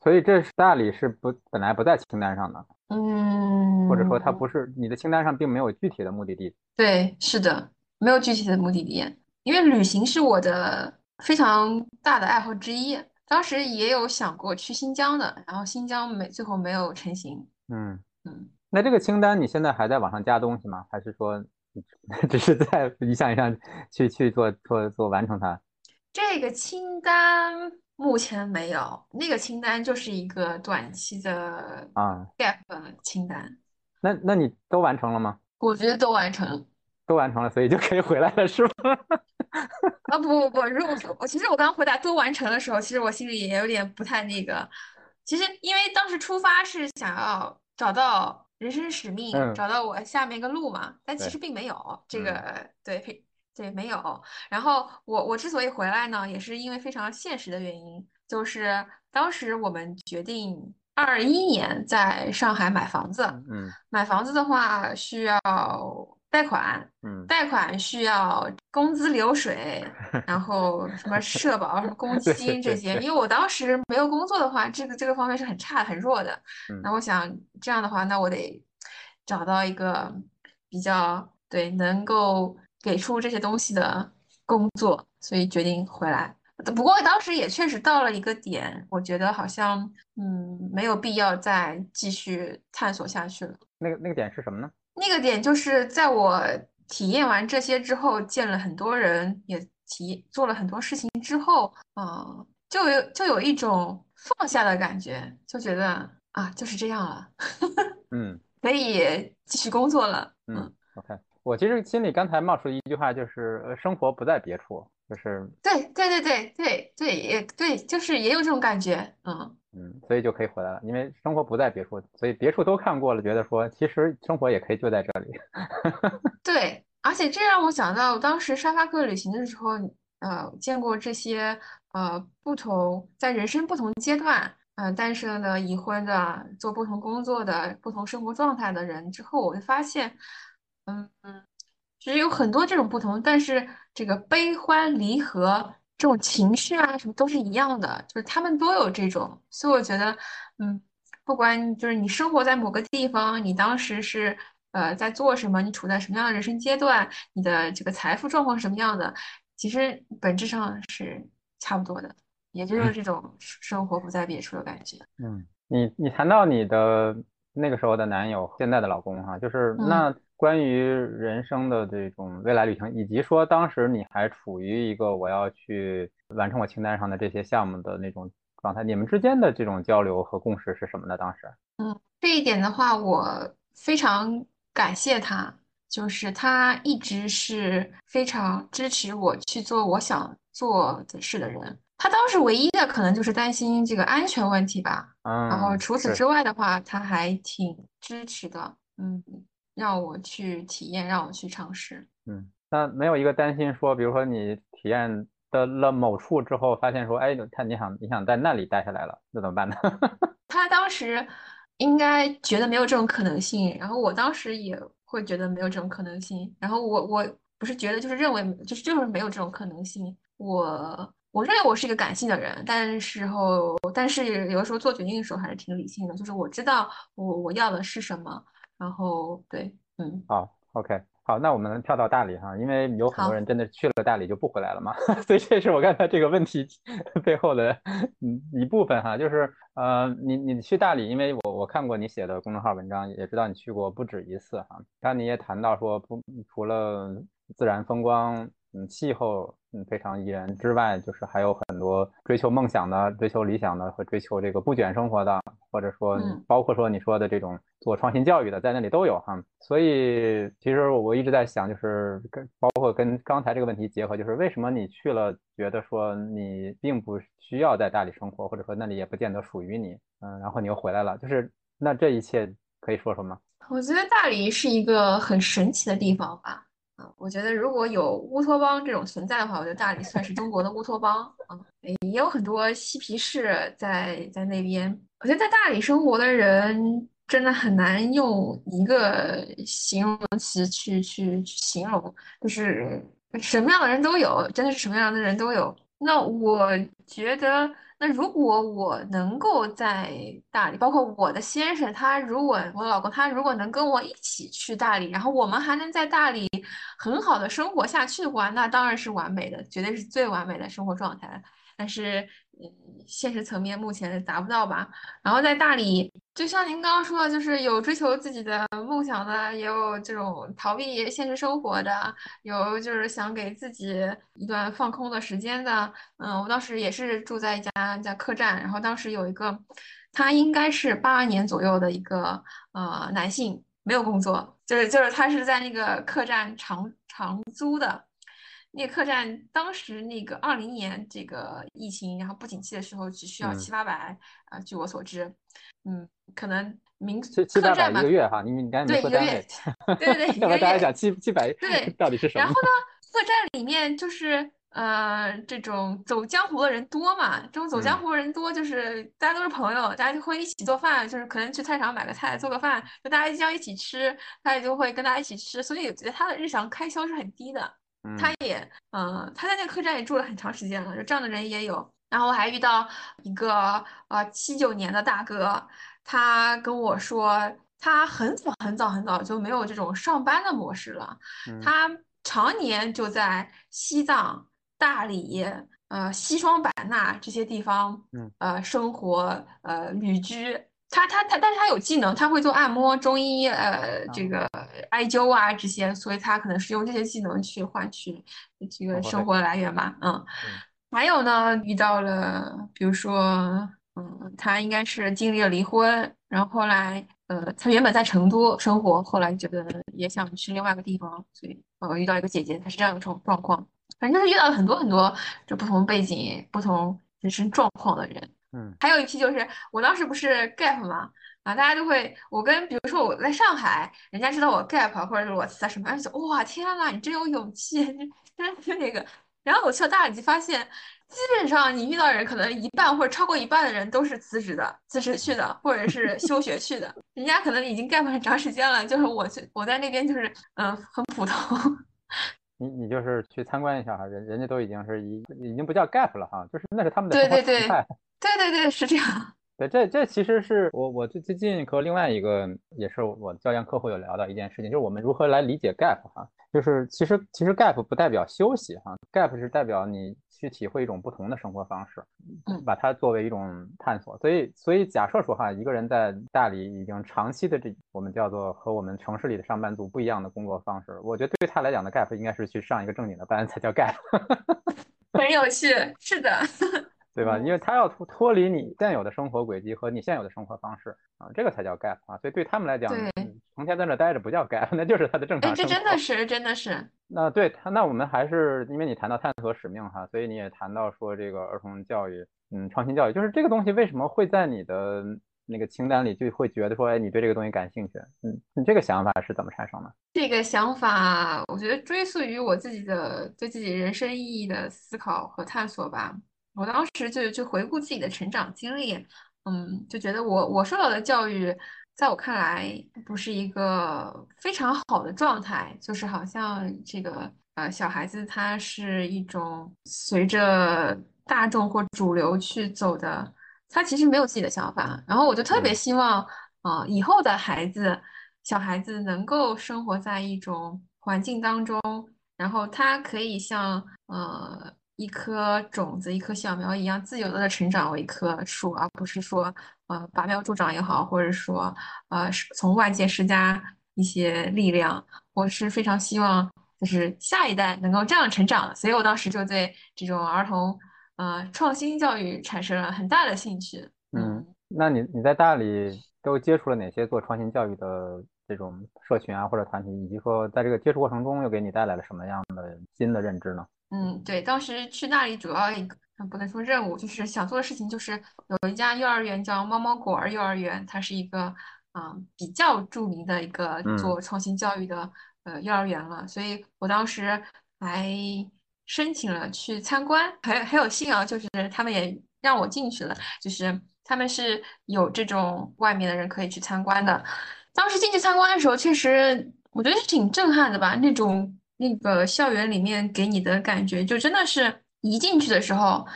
所以这是大理是不本来不在清单上的，
嗯，
或者说它不是你的清单上并没有具体的目的地。
对，是的，没有具体的目的地，因为旅行是我的非常大的爱好之一。当时也有想过去新疆的，然后新疆没最后没有成行。
嗯
嗯，
那这个清单你现在还在往上加东西吗？还是说 只是在一项一项去去做做做完成它？
这个清单。目前没有，那个清单就是一个短期的
啊
gap 清单。
那那你都完成了吗？
我觉得都完成了，
都完成了，所以就可以回来了，是吗？
啊不不不，如果我其实我刚回答都完成的时候，其实我心里也有点不太那个。其实因为当时出发是想要找到人生使命，找到我下面一个路嘛，但其实并没有这个对。对，没有。然后我我之所以回来呢，也是因为非常现实的原因，就是当时我们决定二一年在上海买房子。
嗯，
买房子的话需要贷款，
嗯，
贷款需要工资流水，然后什么社保、什么公积金这些。因为我当时没有工作的话，这个这个方面是很差很弱的。那我想这样的话，那我得找到一个比较对能够。给出这些东西的工作，所以决定回来。不过当时也确实到了一个点，我觉得好像嗯没有必要再继续探索下去了。
那个那个点是什么呢？
那个点就是在我体验完这些之后，见了很多人，也体做了很多事情之后，啊，就有就有一种放下的感觉，就觉得啊就是这样了，
嗯，
可以继续工作了。
嗯，OK。我其实心里刚才冒出一句话，就是呃生活不在别处，就是
对对对对对对也对，就是也有这种感觉，
嗯嗯，所以就可以回来了，因为生活不在别处，所以别处都看过了，觉得说其实生活也可以就在这里。
对，而且这让我想到当时沙发客旅行的时候，呃，见过这些呃不同在人生不同阶段，呃，单身的、已婚的、做不同工作的、不同生活状态的人之后，我就发现。嗯嗯，其实有很多这种不同，但是这个悲欢离合这种情绪啊，什么都是一样的，就是他们都有这种，所以我觉得，嗯，不管就是你生活在某个地方，你当时是呃在做什么，你处在什么样的人生阶段，你的这个财富状况是什么样的，其实本质上是差不多的，也就是这种生活不在别处的感觉。
嗯，你你谈到你的那个时候的男友，现在的老公哈，就是那。关于人生的这种未来旅程，以及说当时你还处于一个我要去完成我清单上的这些项目的那种状态，你们之间的这种交流和共识是什么呢？当时，
嗯，这一点的话，我非常感谢他，就是他一直是非常支持我去做我想做的事的人。他当时唯一的可能就是担心这个安全问题吧，
嗯，
然后除此之外的话，他还挺支持的，嗯。让我去体验，让我去尝试。
嗯，那没有一个担心说，比如说你体验的了某处之后，发现说，哎，他你想你想在那里待下来了，那怎么办呢？
他当时应该觉得没有这种可能性，然后我当时也会觉得没有这种可能性。然后我我不是觉得，就是认为，就是就是没有这种可能性。我我认为我是一个感性的人，但是后但是有的时候做决定的时候还是挺理性的，就是我知道我我要的是什么。然后对，嗯，
好，OK，好，那我们跳到大理哈，因为有很多人真的去了大理就不回来了嘛，所以这是我刚才这个问题背后的嗯一部分哈，就是呃，你你去大理，因为我我看过你写的公众号文章，也知道你去过不止一次哈，刚你也谈到说不除了自然风光，嗯，气候。嗯，非常宜人之外，就是还有很多追求梦想的、追求理想的和追求这个不卷生活的，或者说包括说你说的这种做创新教育的，在那里都有哈。所以其实我一直在想，就是跟包括跟刚才这个问题结合，就是为什么你去了，觉得说你并不需要在大理生活，或者说那里也不见得属于你，嗯，然后你又回来了，就是那这一切可以说说吗？
我觉得大理是一个很神奇的地方吧。我觉得如果有乌托邦这种存在的话，我觉得大理算是中国的乌托邦。嗯，也有很多嬉皮士在在那边。我觉得在大理生活的人真的很难用一个形容词去去形容，就是什么样的人都有，真的是什么样的人都有。那我觉得。那如果我能够在大理，包括我的先生，他如果我老公他如果能跟我一起去大理，然后我们还能在大理很好的生活下去的话，那当然是完美的，绝对是最完美的生活状态。但是。现实层面目前达不到吧。然后在大理，就像您刚刚说的，就是有追求自己的梦想的，也有这种逃避现实生活的，有就是想给自己一段放空的时间的。嗯，我当时也是住在一家一家客栈，然后当时有一个，他应该是八二年左右的一个呃男性，没有工作，就是就是他是在那个客栈长长租的。那个客栈当时那个二零年这个疫情，然后不景气的时候，只需要七八百啊，据我所知，嗯，可能民
七七八百一个月哈，你你赶紧说单
位，对对对，
要不然大家想七七百
对
到底是什么？
然后呢，客栈里面就是呃这种走江湖的人多嘛，这种走江湖的人多，就是大家都是朋友，大家就会一起做饭，就是可能去菜场买个菜做个饭，就大家一定要一起吃，他也就会跟大家一起吃，所以我觉得他的日常开销是很低的。他也，嗯，他在那个客栈也住了很长时间了，就这样的人也有。然后我还遇到一个呃七九年的大哥，他跟我说，他很早很早很早就没有这种上班的模式了，他常年就在西藏、大理、呃西双版纳这些地方，呃生活，呃旅居。他他他，但是他有技能，他会做按摩、中医，呃，这个艾灸啊这些，所以他可能是用这些技能去换取这个生活来源吧。嗯，还有呢，遇到了，比如说，嗯，他应该是经历了离婚，然后后来，呃，他原本在成都生活，后来觉得也想去另外一个地方，所以，呃，遇到一个姐姐，她是这样一种状况。反正就是遇到了很多很多就不同背景、不同人生状况的人。
嗯，
还有一批就是我当时不是 gap 吗？啊，大家就会我跟比如说我在上海，人家知道我 gap 或者是我在什么，就哇天呐，你真有勇气，真是那个。然后我去了大理，就发现基本上你遇到人，可能一半或者超过一半的人都是辞职的，辞职去的，或者是休学去的。人家可能已经 gap 很长时间了，就是我去我在那边就是嗯很普通。
你你就是去参观一下哈，人人家都已经是已已经不叫 gap 了哈，就是那是他们的
对对对对对对是这样。
对，这这其实是我我最最近和另外一个也是我教研客户有聊到一件事情，就是我们如何来理解 gap 哈，就是其实其实 gap 不代表休息哈，gap 是代表你。去体会一种不同的生活方式，把它作为一种探索。所以，所以假设说哈，一个人在大理已经长期的这我们叫做和我们城市里的上班族不一样的工作方式，我觉得对他来讲的 gap 应该是去上一个正经的班才叫 gap。
很有趣，是的。
对吧？因为他要脱脱离你现有的生活轨迹和你现有的生活方式啊，这个才叫 gap 啊。所以对他们来讲，成天在那待着不叫 gap，那就是他的正常生
活。这真的是，真的是。
那对他，那我们还是因为你谈到探索使命哈，所以你也谈到说这个儿童教育，嗯，创新教育，就是这个东西为什么会在你的那个清单里，就会觉得说，哎，你对这个东西感兴趣？嗯，你这个想法是怎么产生的？
这个想法，我觉得追溯于我自己的对自己人生意义的思考和探索吧。我当时就就回顾自己的成长经历，嗯，就觉得我我受到的教育，在我看来不是一个非常好的状态，就是好像这个呃小孩子他是一种随着大众或主流去走的，他其实没有自己的想法。然后我就特别希望啊以后的孩子小孩子能够生活在一种环境当中，然后他可以像呃。一颗种子，一颗小苗一样自由的成长为一棵树，而不是说，呃，拔苗助长也好，或者说，呃，从外界施加一些力量。我是非常希望，就是下一代能够这样成长。所以我当时就对这种儿童，呃，创新教育产生了很大的兴趣。
嗯，那你你在大理都接触了哪些做创新教育的这种社群啊或者团体，以及说在这个接触过程中又给你带来了什么样的新的认知呢？
嗯，对，当时去那里主要一个不能说任务，就是想做的事情，就是有一家幼儿园叫猫猫果儿幼儿园，它是一个啊比较著名的一个做创新教育的呃幼儿园了，所以我当时还申请了去参观，很很有幸啊，就是他们也让我进去了，就是他们是有这种外面的人可以去参观的。当时进去参观的时候，确实我觉得是挺震撼的吧，那种那个校园里面给你的感觉，就真的是一进去的时候，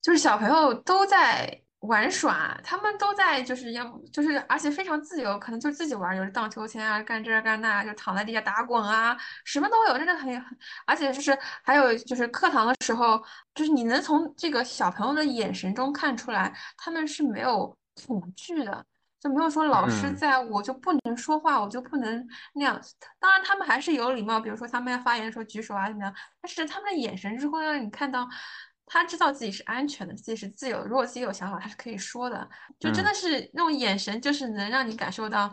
就是小朋友都在。玩耍，他们都在就是要就是，而且非常自由，可能就自己玩，有的荡秋千啊，干这干那，就躺在地下打滚啊，什么都有，真的很很，而且就是还有就是课堂的时候，就是你能从这个小朋友的眼神中看出来，他们是没有恐惧的，就没有说老师在我就不能说话，我就不能那样。当然他们还是有礼貌，比如说他们要发言的时候举手啊怎么样，但是他们的眼神是会让你看到。他知道自己是安全的，自己是自由。如果自己有想法，他是可以说的。就真的是那种眼神，就是能让你感受到，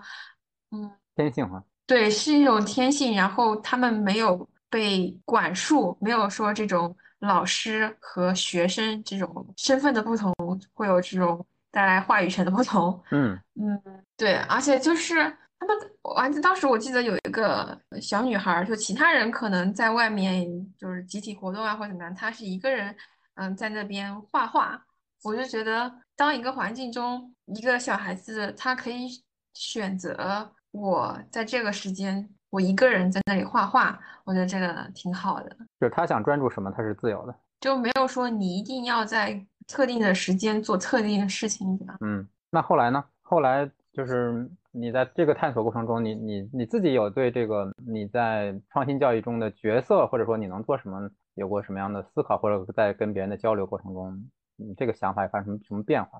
嗯，
天性哈。
对，是一种天性。然后他们没有被管束，没有说这种老师和学生这种身份的不同会有这种带来话语权的不同。
嗯
嗯，对，而且就是他们，而且当时我记得有一个小女孩，就其他人可能在外面就是集体活动啊或者怎么样，她是一个人。嗯，在那边画画，我就觉得，当一个环境中一个小孩子，他可以选择我在这个时间，我一个人在那里画画，我觉得这个挺好的。
就是他想专注什么，他是自由的，
就没有说你一定要在特定的时间做特定的事情，对吧？
嗯，那后来呢？后来就是你在这个探索过程中，你你你自己有对这个你在创新教育中的角色，或者说你能做什么？有过什么样的思考，或者在跟别人的交流过程中，你，这个想法发生什么什么变化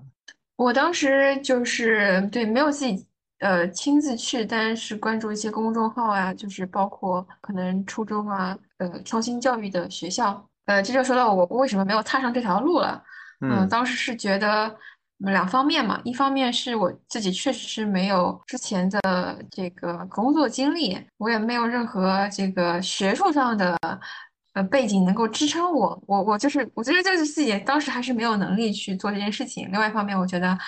我当时就是对没有自己呃亲自去，但是关注一些公众号啊，就是包括可能初中啊，呃，创新教育的学校，呃，这就说到我为什么没有踏上这条路了。嗯，当时是觉得两方面嘛，一方面是我自己确实是没有之前的这个工作经历，我也没有任何这个学术上的。呃，背景能够支撑我，我我就是，我觉得就是自己当时还是没有能力去做这件事情。另外一方面，我觉得，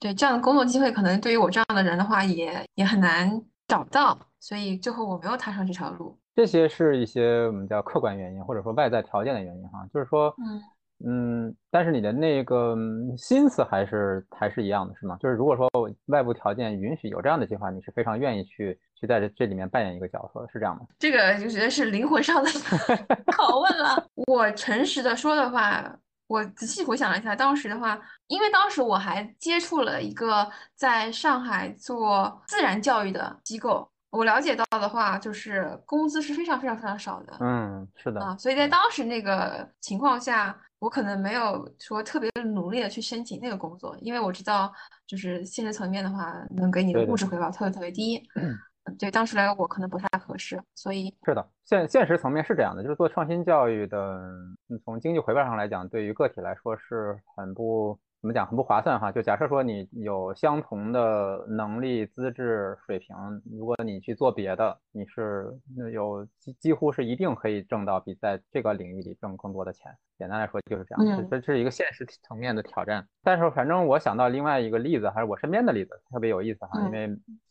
对这样的工作机会，可能对于我这样的人的话，也也很难找到，所以最后我没有踏上这条路。
这些是一些我们叫客观原因，或者说外在条件的原因哈，就是说，嗯。嗯，但是你的那个心思还是还是一样的，是吗？就是如果说外部条件允许有这样的计划，你是非常愿意去去在这这里面扮演一个角色，是这样吗？
这个就觉得是灵魂上的 拷问了。我诚实的说的话，我仔细回想了一下，当时的话，因为当时我还接触了一个在上海做自然教育的机构。我了解到的话，就是工资是非常非常非常少的。
嗯，是的
啊，所以在当时那个情况下，我可能没有说特别努力的去申请那个工作，因为我知道，就是现实层面的话，能给你的物质回报特别特别低。对，当时来我可能不太合适，所以
是的，现现实层面是这样的，就是做创新教育的，从经济回报上来讲，对于个体来说是很不。怎么讲很不划算哈？就假设说你有相同的能力、资质水平，如果你去做别的，你是有几几乎是一定可以挣到比在这个领域里挣更多的钱。简单来说就是这样，这这是一个现实层面的挑战。但是反正我想到另外一个例子，还是我身边的例子，特别有意思哈，因为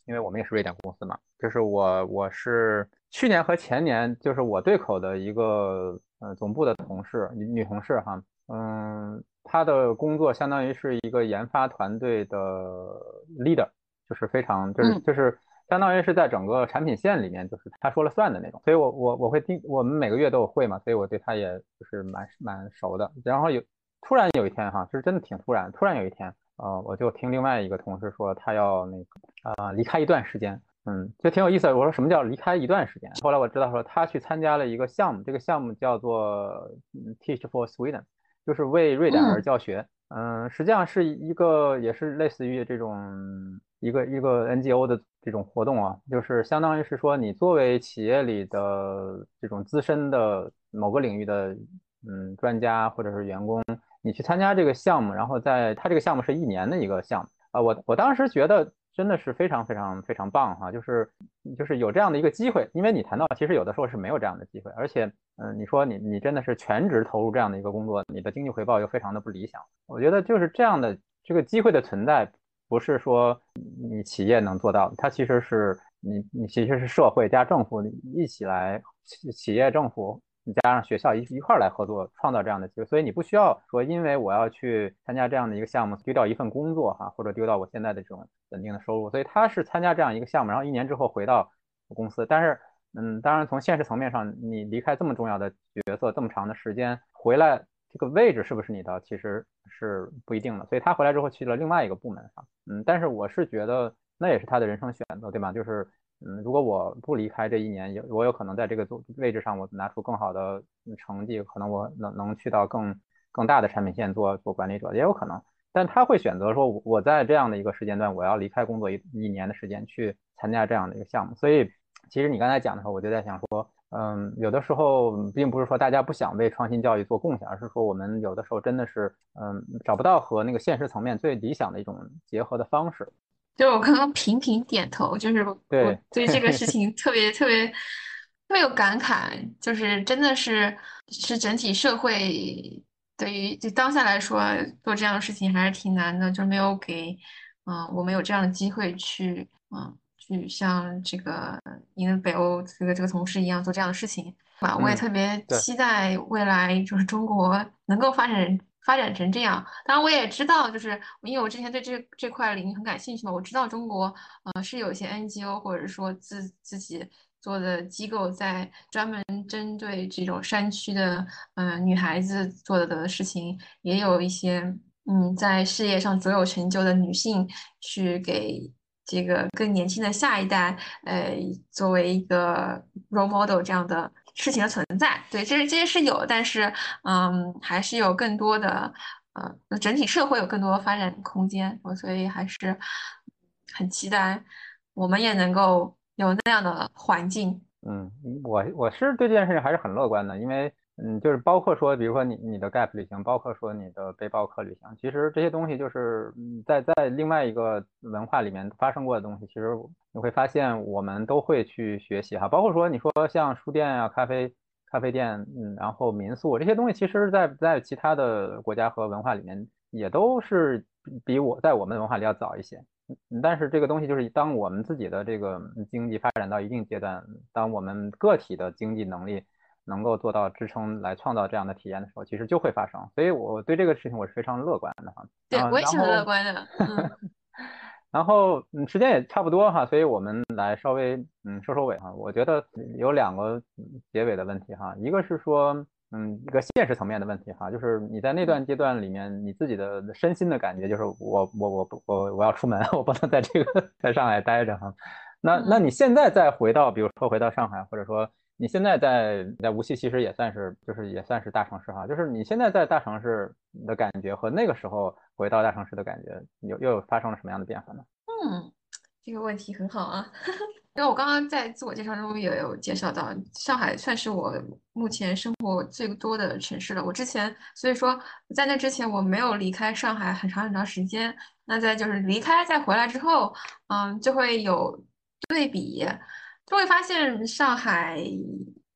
因为我们也是瑞典公司嘛，就是我我是去年和前年，就是我对口的一个呃总部的同事女女同事哈，嗯。他的工作相当于是一个研发团队的 leader，就是非常就是就是相当于是在整个产品线里面就是他说了算的那种，所以我我我会听我们每个月都有会嘛，所以我对他也就是蛮蛮熟的。然后有突然有一天哈，就是真的挺突然，突然有一天呃，我就听另外一个同事说他要那个呃离开一段时间，嗯，就挺有意思的。我说什么叫离开一段时间？后来我知道说他去参加了一个项目，这个项目叫做 Teach for Sweden。就是为瑞典而教学，嗯，实际上是一个也是类似于这种一个一个 NGO 的这种活动啊，就是相当于是说你作为企业里的这种资深的某个领域的嗯专家或者是员工，你去参加这个项目，然后在他这个项目是一年的一个项目。啊，我我当时觉得。真的是非常非常非常棒哈，就是就是有这样的一个机会，因为你谈到其实有的时候是没有这样的机会，而且嗯，你说你你真的是全职投入这样的一个工作，你的经济回报又非常的不理想。我觉得就是这样的这个机会的存在，不是说你企业能做到，它其实是你你其实是社会加政府一起来，企业政府加上学校一一块儿来合作创造这样的机会，所以你不需要说因为我要去参加这样的一个项目丢掉一份工作哈，或者丢掉我现在的这种稳定的收入，所以他是参加这样一个项目，然后一年之后回到公司，但是嗯，当然从现实层面上，你离开这么重要的角色这么长的时间回来。这个位置是不是你的，其实是不一定的。所以他回来之后去了另外一个部门哈，嗯，但是我是觉得那也是他的人生选择，对吧？就是，嗯，如果我不离开这一年，有我有可能在这个位置上，我拿出更好的成绩，可能我能能去到更更大的产品线做做管理者，也有可能。但他会选择说，我在这样的一个时间段，我要离开工作一一年的时间去参加这样的一个项目。所以，其实你刚才讲的时候，我就在想说。嗯，有的时候并不是说大家不想为创新教育做贡献，而是说我们有的时候真的是嗯找不到和那个现实层面最理想的一种结合的方式。
就我刚刚频频点头，就是
我
对这个事 情特别特别特别有感慨，就是真的是是整体社会对于就当下来说做这样的事情还是挺难的，就没有给嗯我们有这样的机会去嗯。去像这个您北欧这个这个同事一样做这样的事情，啊，我也特别期待未来就是中国能够发展发展成这样。当然，我也知道，就是因为我之前对这这块领域很感兴趣嘛，我知道中国呃是有一些 NGO 或者说自自己做的机构在专门针对这种山区的嗯女孩子做的的事情，也有一些嗯在事业上卓有成就的女性去给。这个更年轻的下一代，呃，作为一个 role model 这样的事情的存在，对，这这些是有，但是，嗯，还是有更多的，呃，整体社会有更多发展空间，我所以还是很期待我们也能够有那样的环境。
嗯，我我是对这件事情还是很乐观的，因为。嗯，就是包括说，比如说你你的 gap 旅行，包括说你的背包客旅行，其实这些东西就是在在另外一个文化里面发生过的东西，其实你会发现我们都会去学习哈。包括说你说像书店啊、咖啡咖啡店，嗯，然后民宿这些东西，其实在在其他的国家和文化里面也都是比我在我们文化里要早一些。但是这个东西就是当我们自己的这个经济发展到一定阶段，当我们个体的经济能力。能够做到支撑来创造这样的体验的时候，其实就会发生。所以我对这个事情我是非常乐观的哈。
对，我也是很乐观的。
然后嗯，时间也差不多哈，所以我们来稍微嗯收收尾哈。我觉得有两个结尾的问题哈，一个是说嗯一个现实层面的问题哈，就是你在那段阶段里面你自己的身心的感觉，就是我我我我我要出门，我不能在这个在上海待着哈。那那你现在再回到，比如说回到上海，或者说。你现在在在无锡，其实也算是就是也算是大城市哈。就是你现在在大城市的感觉和那个时候回到大城市的感觉，又又发生了什么样的变化呢？
嗯，这个问题很好啊，因为我刚刚在自我介绍中也有介绍到，上海算是我目前生活最多的城市了。我之前所以说在那之前我没有离开上海很长很长时间，那在就是离开再回来之后，嗯，就会有对比。就会发现上海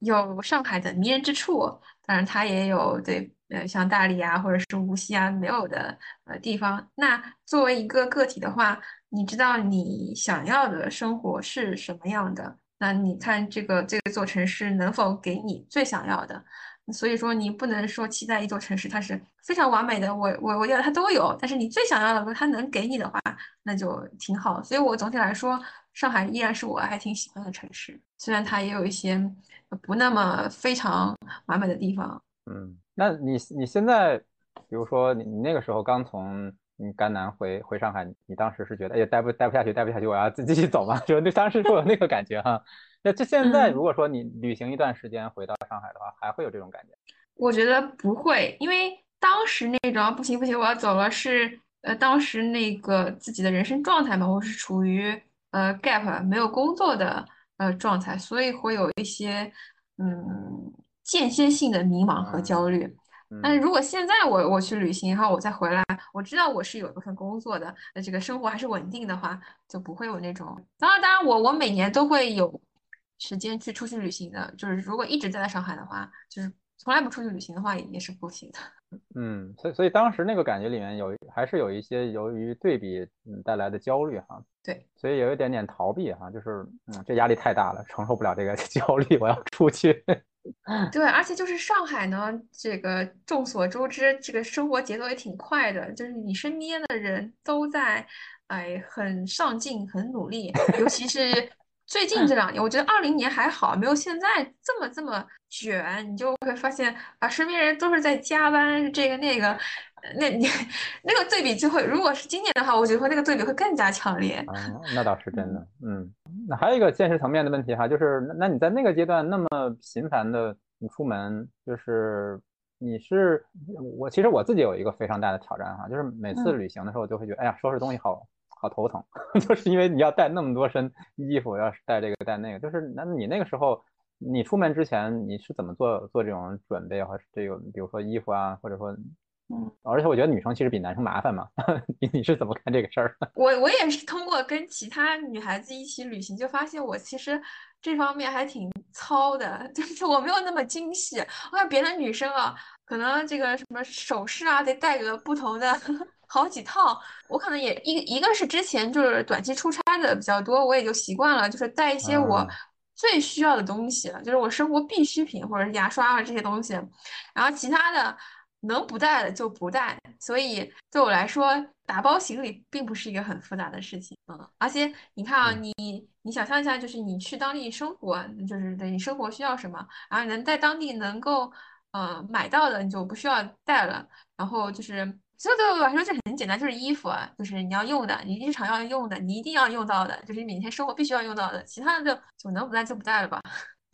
有上海的迷人之处，当然它也有对呃像大理啊或者是无锡啊没有的呃地方。那作为一个个体的话，你知道你想要的生活是什么样的？那你看这个这座城市能否给你最想要的？所以说你不能说期待一座城市它是非常完美的，我我我要它都有，但是你最想要的它能给你的话，那就挺好。所以我总体来说。上海依然是我还挺喜欢的城市，虽然它也有一些不那么非常完美的地方。
嗯，那你你现在，比如说你你那个时候刚从你甘南回回上海，你当时是觉得哎呀待不待不下去，待不下去，我要自己走吗？就那当时会有那个感觉哈。那这现在如果说你旅行一段时间回到上海的话，还会有这种感觉？
我觉得不会，因为当时那种不行不行我要走了，是呃当时那个自己的人生状态嘛，我是处于。呃，gap 没有工作的呃状态，所以会有一些嗯间歇性的迷茫和焦虑。但是如果现在我我去旅行，然后我再回来，我知道我是有一份工作的，那这个生活还是稳定的话，就不会有那种。当然，当然，我我每年都会有时间去出去旅行的。就是如果一直待在上海的话，就是从来不出去旅行的话，也是不行的。
嗯，所以所以当时那个感觉里面有还是有一些由于对比嗯带来的焦虑哈。
对，
所以有一点点逃避哈，就是嗯这压力太大了，承受不了这个 焦虑，我要出去。
对，而且就是上海呢，这个众所周知，这个生活节奏也挺快的，就是你身边的人都在哎很上进、很努力，尤其是。最近这两年，我觉得二零年还好，没有现在这么这么卷。你就会发现啊，身边人都是在加班，这个那个，那你 那个对比就会，如果是今年的话，我觉得那个对比会更加强烈。
嗯，那倒是真的。嗯，那还有一个现实层面的问题哈，就是那你在那个阶段那么频繁的你出门，就是你是我其实我自己有一个非常大的挑战哈，就是每次旅行的时候，我就会觉得，哎呀，收拾东西好。好头疼，就是因为你要带那么多身衣服，要是带这个带那个，就是那你那个时候，你出门之前你是怎么做做这种准备和这个，比如说衣服啊，或者说，
嗯，
而且我觉得女生其实比男生麻烦嘛，你你是怎么看这个事儿？
我我也是通过跟其他女孩子一起旅行，就发现我其实这方面还挺糙的，就是我没有那么精细。我看别的女生啊，可能这个什么首饰啊，得带个不同的。好几套，我可能也一一个是之前就是短期出差的比较多，我也就习惯了，就是带一些我最需要的东西，就是我生活必需品或者是牙刷啊这些东西，然后其他的能不带的就不带。所以对我来说，打包行李并不是一个很复杂的事情，嗯。而且你看啊，你你想象一下，就是你去当地生活，就是你生活需要什么，然后能在当地能够嗯买到的，你就不需要带了，然后就是。所以对我来说就很简单，就是衣服啊，就是你要用的，你日常要用的，你一定要用到的，就是你每天生活必须要用到的，其他的就就能不带就不带了吧。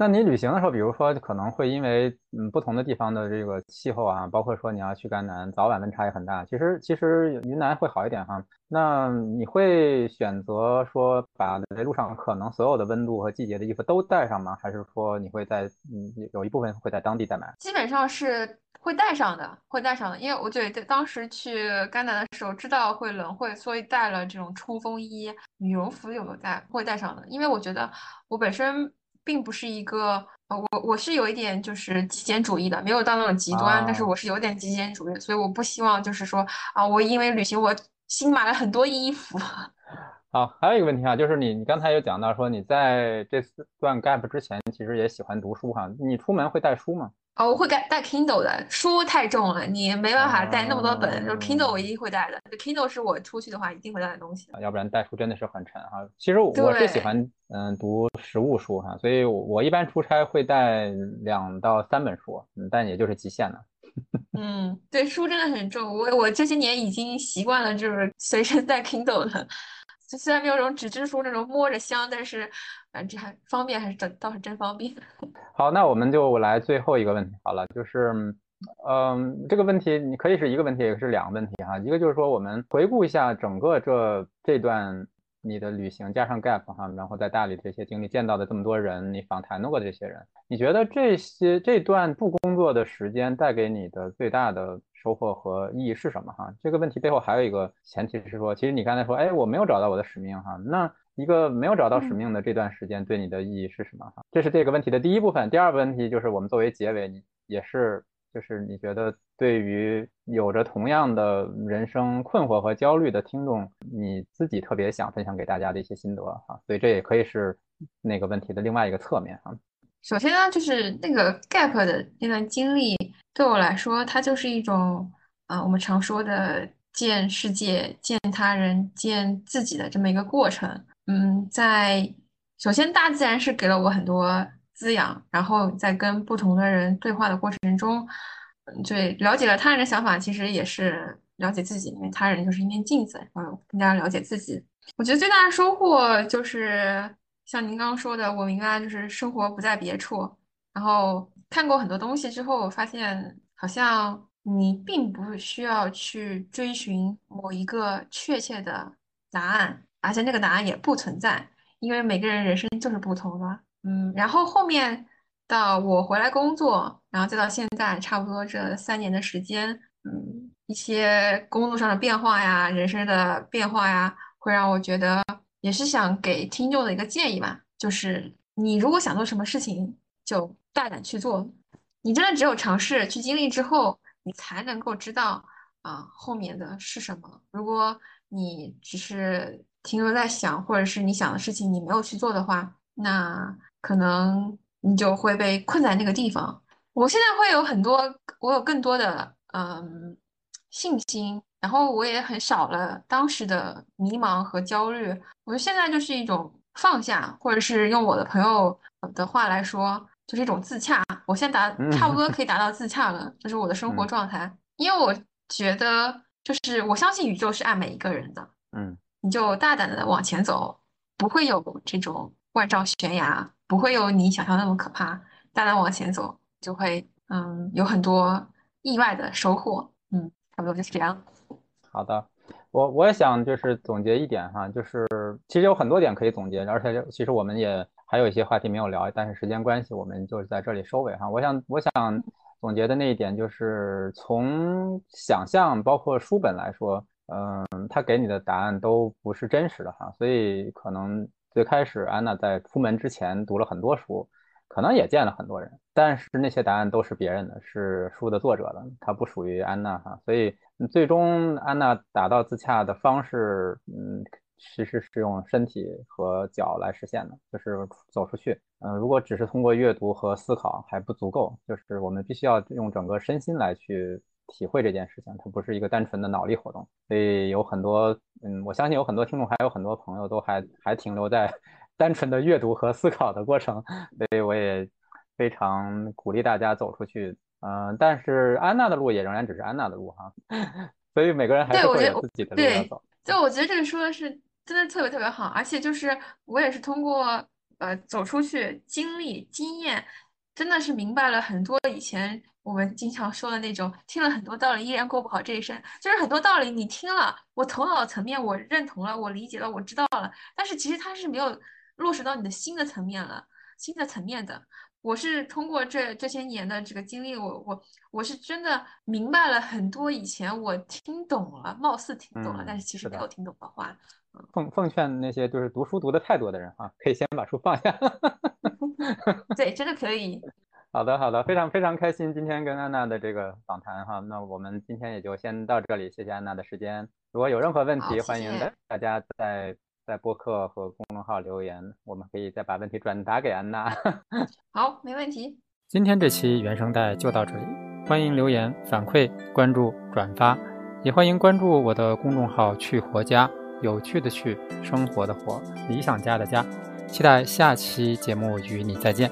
那你旅行的时候，比如说可能会因为嗯不同的地方的这个气候啊，包括说你要去甘南，早晚温差也很大。其实其实云南会好一点哈。那你会选择说把在路上可能所有的温度和季节的衣服都带上吗？还是说你会在嗯有一部分会在当地再买？
基本上是会带上的，会带上的，因为我对当时去甘南的时候知道会冷，会所以带了这种冲锋衣、羽绒服有没有带？会带上的，因为我觉得我本身。并不是一个，呃，我我是有一点就是极简主义的，没有到那种极端，但是我是有点极简主义，所以我不希望就是说啊，我因为旅行我新买了很多衣服。
好，还有一个问题啊，就是你你刚才有讲到说你在这段 gap 之前其实也喜欢读书哈，你出门会带书吗？
哦，我会带带 Kindle 的书太重了，你没办法带那么多本。就是 Kindle 我一定会带的，Kindle 是我出去的话一定会带的东西。
要不然带书真的是很沉哈。其实我是喜欢嗯读实物书哈，所以我一般出差会带两到三本书，嗯，但也就是极限了。
嗯，对，书真的很重。我我这些年已经习惯了，就是随身带 Kindle 了。虽然没有这种纸质书那种摸着香，但是。反正这还方便，还是真倒是真方便。
好，那我们就来最后一个问题好了，就是，嗯，这个问题你可以是一个问题，也是两个问题哈。一个就是说，我们回顾一下整个这这段你的旅行，加上 gap 哈，然后在大理这些经历，见到的这么多人，你访谈过的这些人，你觉得这些这段不工作的时间带给你的最大的收获和意义是什么哈？这个问题背后还有一个前提是说，其实你刚才说，哎，我没有找到我的使命哈，那。一个没有找到使命的这段时间对你的意义是什么？哈，这是这个问题的第一部分。第二个问题就是我们作为结尾，你也是就是你觉得对于有着同样的人生困惑和焦虑的听众，你自己特别想分享给大家的一些心得哈。所以这也可以是那个问题的另外一个侧面哈。
首先呢，就是那个 gap 的那段经历对我来说，它就是一种啊，我们常说的见世界、见他人、见自己的这么一个过程。嗯，在首先大自然是给了我很多滋养，然后在跟不同的人对话的过程中，嗯，对，了解了他人的想法，其实也是了解自己，因为他人就是一面镜子，然后更加了解自己。我觉得最大的收获就是像您刚刚说的，我明白就是生活不在别处，然后看过很多东西之后，我发现好像你并不需要去追寻某一个确切的答案。而且那个答案也不存在，因为每个人人生就是不同的。嗯，然后后面到我回来工作，然后再到现在，差不多这三年的时间，嗯，一些工作上的变化呀，人生的变化呀，会让我觉得也是想给听众的一个建议吧，就是你如果想做什么事情，就大胆去做。你真的只有尝试去经历之后，你才能够知道啊后面的是什么。如果你只是停留在想，或者是你想的事情你没有去做的话，那可能你就会被困在那个地方。我现在会有很多，我有更多的嗯信心，然后我也很少了当时的迷茫和焦虑。我觉得现在就是一种放下，或者是用我的朋友的话来说。就是一种自洽，我现在达差不多可以达到自洽了，就是我的生活状态。因为我觉得，就是我相信宇宙是爱每一个人的，
嗯，
你就大胆的往前走，不会有这种万丈悬崖，不会有你想象那么可怕。大胆往前走，就会嗯有很多意外的收获，嗯，差不多就是这样。
好的，我我也想就是总结一点哈，就是其实有很多点可以总结，而且其实我们也。还有一些话题没有聊，但是时间关系，我们就是在这里收尾哈。我想，我想总结的那一点就是，从想象包括书本来说，嗯，他给你的答案都不是真实的哈。所以可能最开始安娜在出门之前读了很多书，可能也见了很多人，但是那些答案都是别人的，是书的作者的，它不属于安娜哈。所以最终安娜达到自洽的方式，嗯。其实是用身体和脚来实现的，就是走出去。嗯，如果只是通过阅读和思考还不足够，就是我们必须要用整个身心来去体会这件事情，它不是一个单纯的脑力活动。所以有很多，嗯，我相信有很多听众，还有很多朋友都还还停留在 单纯的阅读和思考的过程。所以我也非常鼓励大家走出去。嗯，但是安娜的路也仍然只是安娜的路哈。所以每个人还是会有自己的路要走。
就我觉得这个说的是。真的特别特别好，而且就是我也是通过呃走出去经历经验，真的是明白了很多以前我们经常说的那种听了很多道理依然过不好这一生，就是很多道理你听了，我头脑层面我认同了，我理解了，我知道了，但是其实它是没有落实到你的新的层面了，新的层面的。我是通过这这些年的这个经历，我我我是真的明白了很多以前我听懂了，貌似听懂了，但是其实没有听懂的话。
奉奉劝那些就是读书读的太多的人啊，可以先把书放下。
对，真的可以。
好的，好的，非常非常开心今天跟安娜的这个访谈哈。那我们今天也就先到这里，谢谢安娜的时间。如果有任何问题，欢迎大家在在播客和公众号留言，我们可以再把问题转达给安娜。
好，没问题。
今天这期原声带就到这里，欢迎留言反馈、关注、转发，也欢迎关注我的公众号“去活家”。有趣的趣，生活的活，理想家的家，期待下期节目与你再见。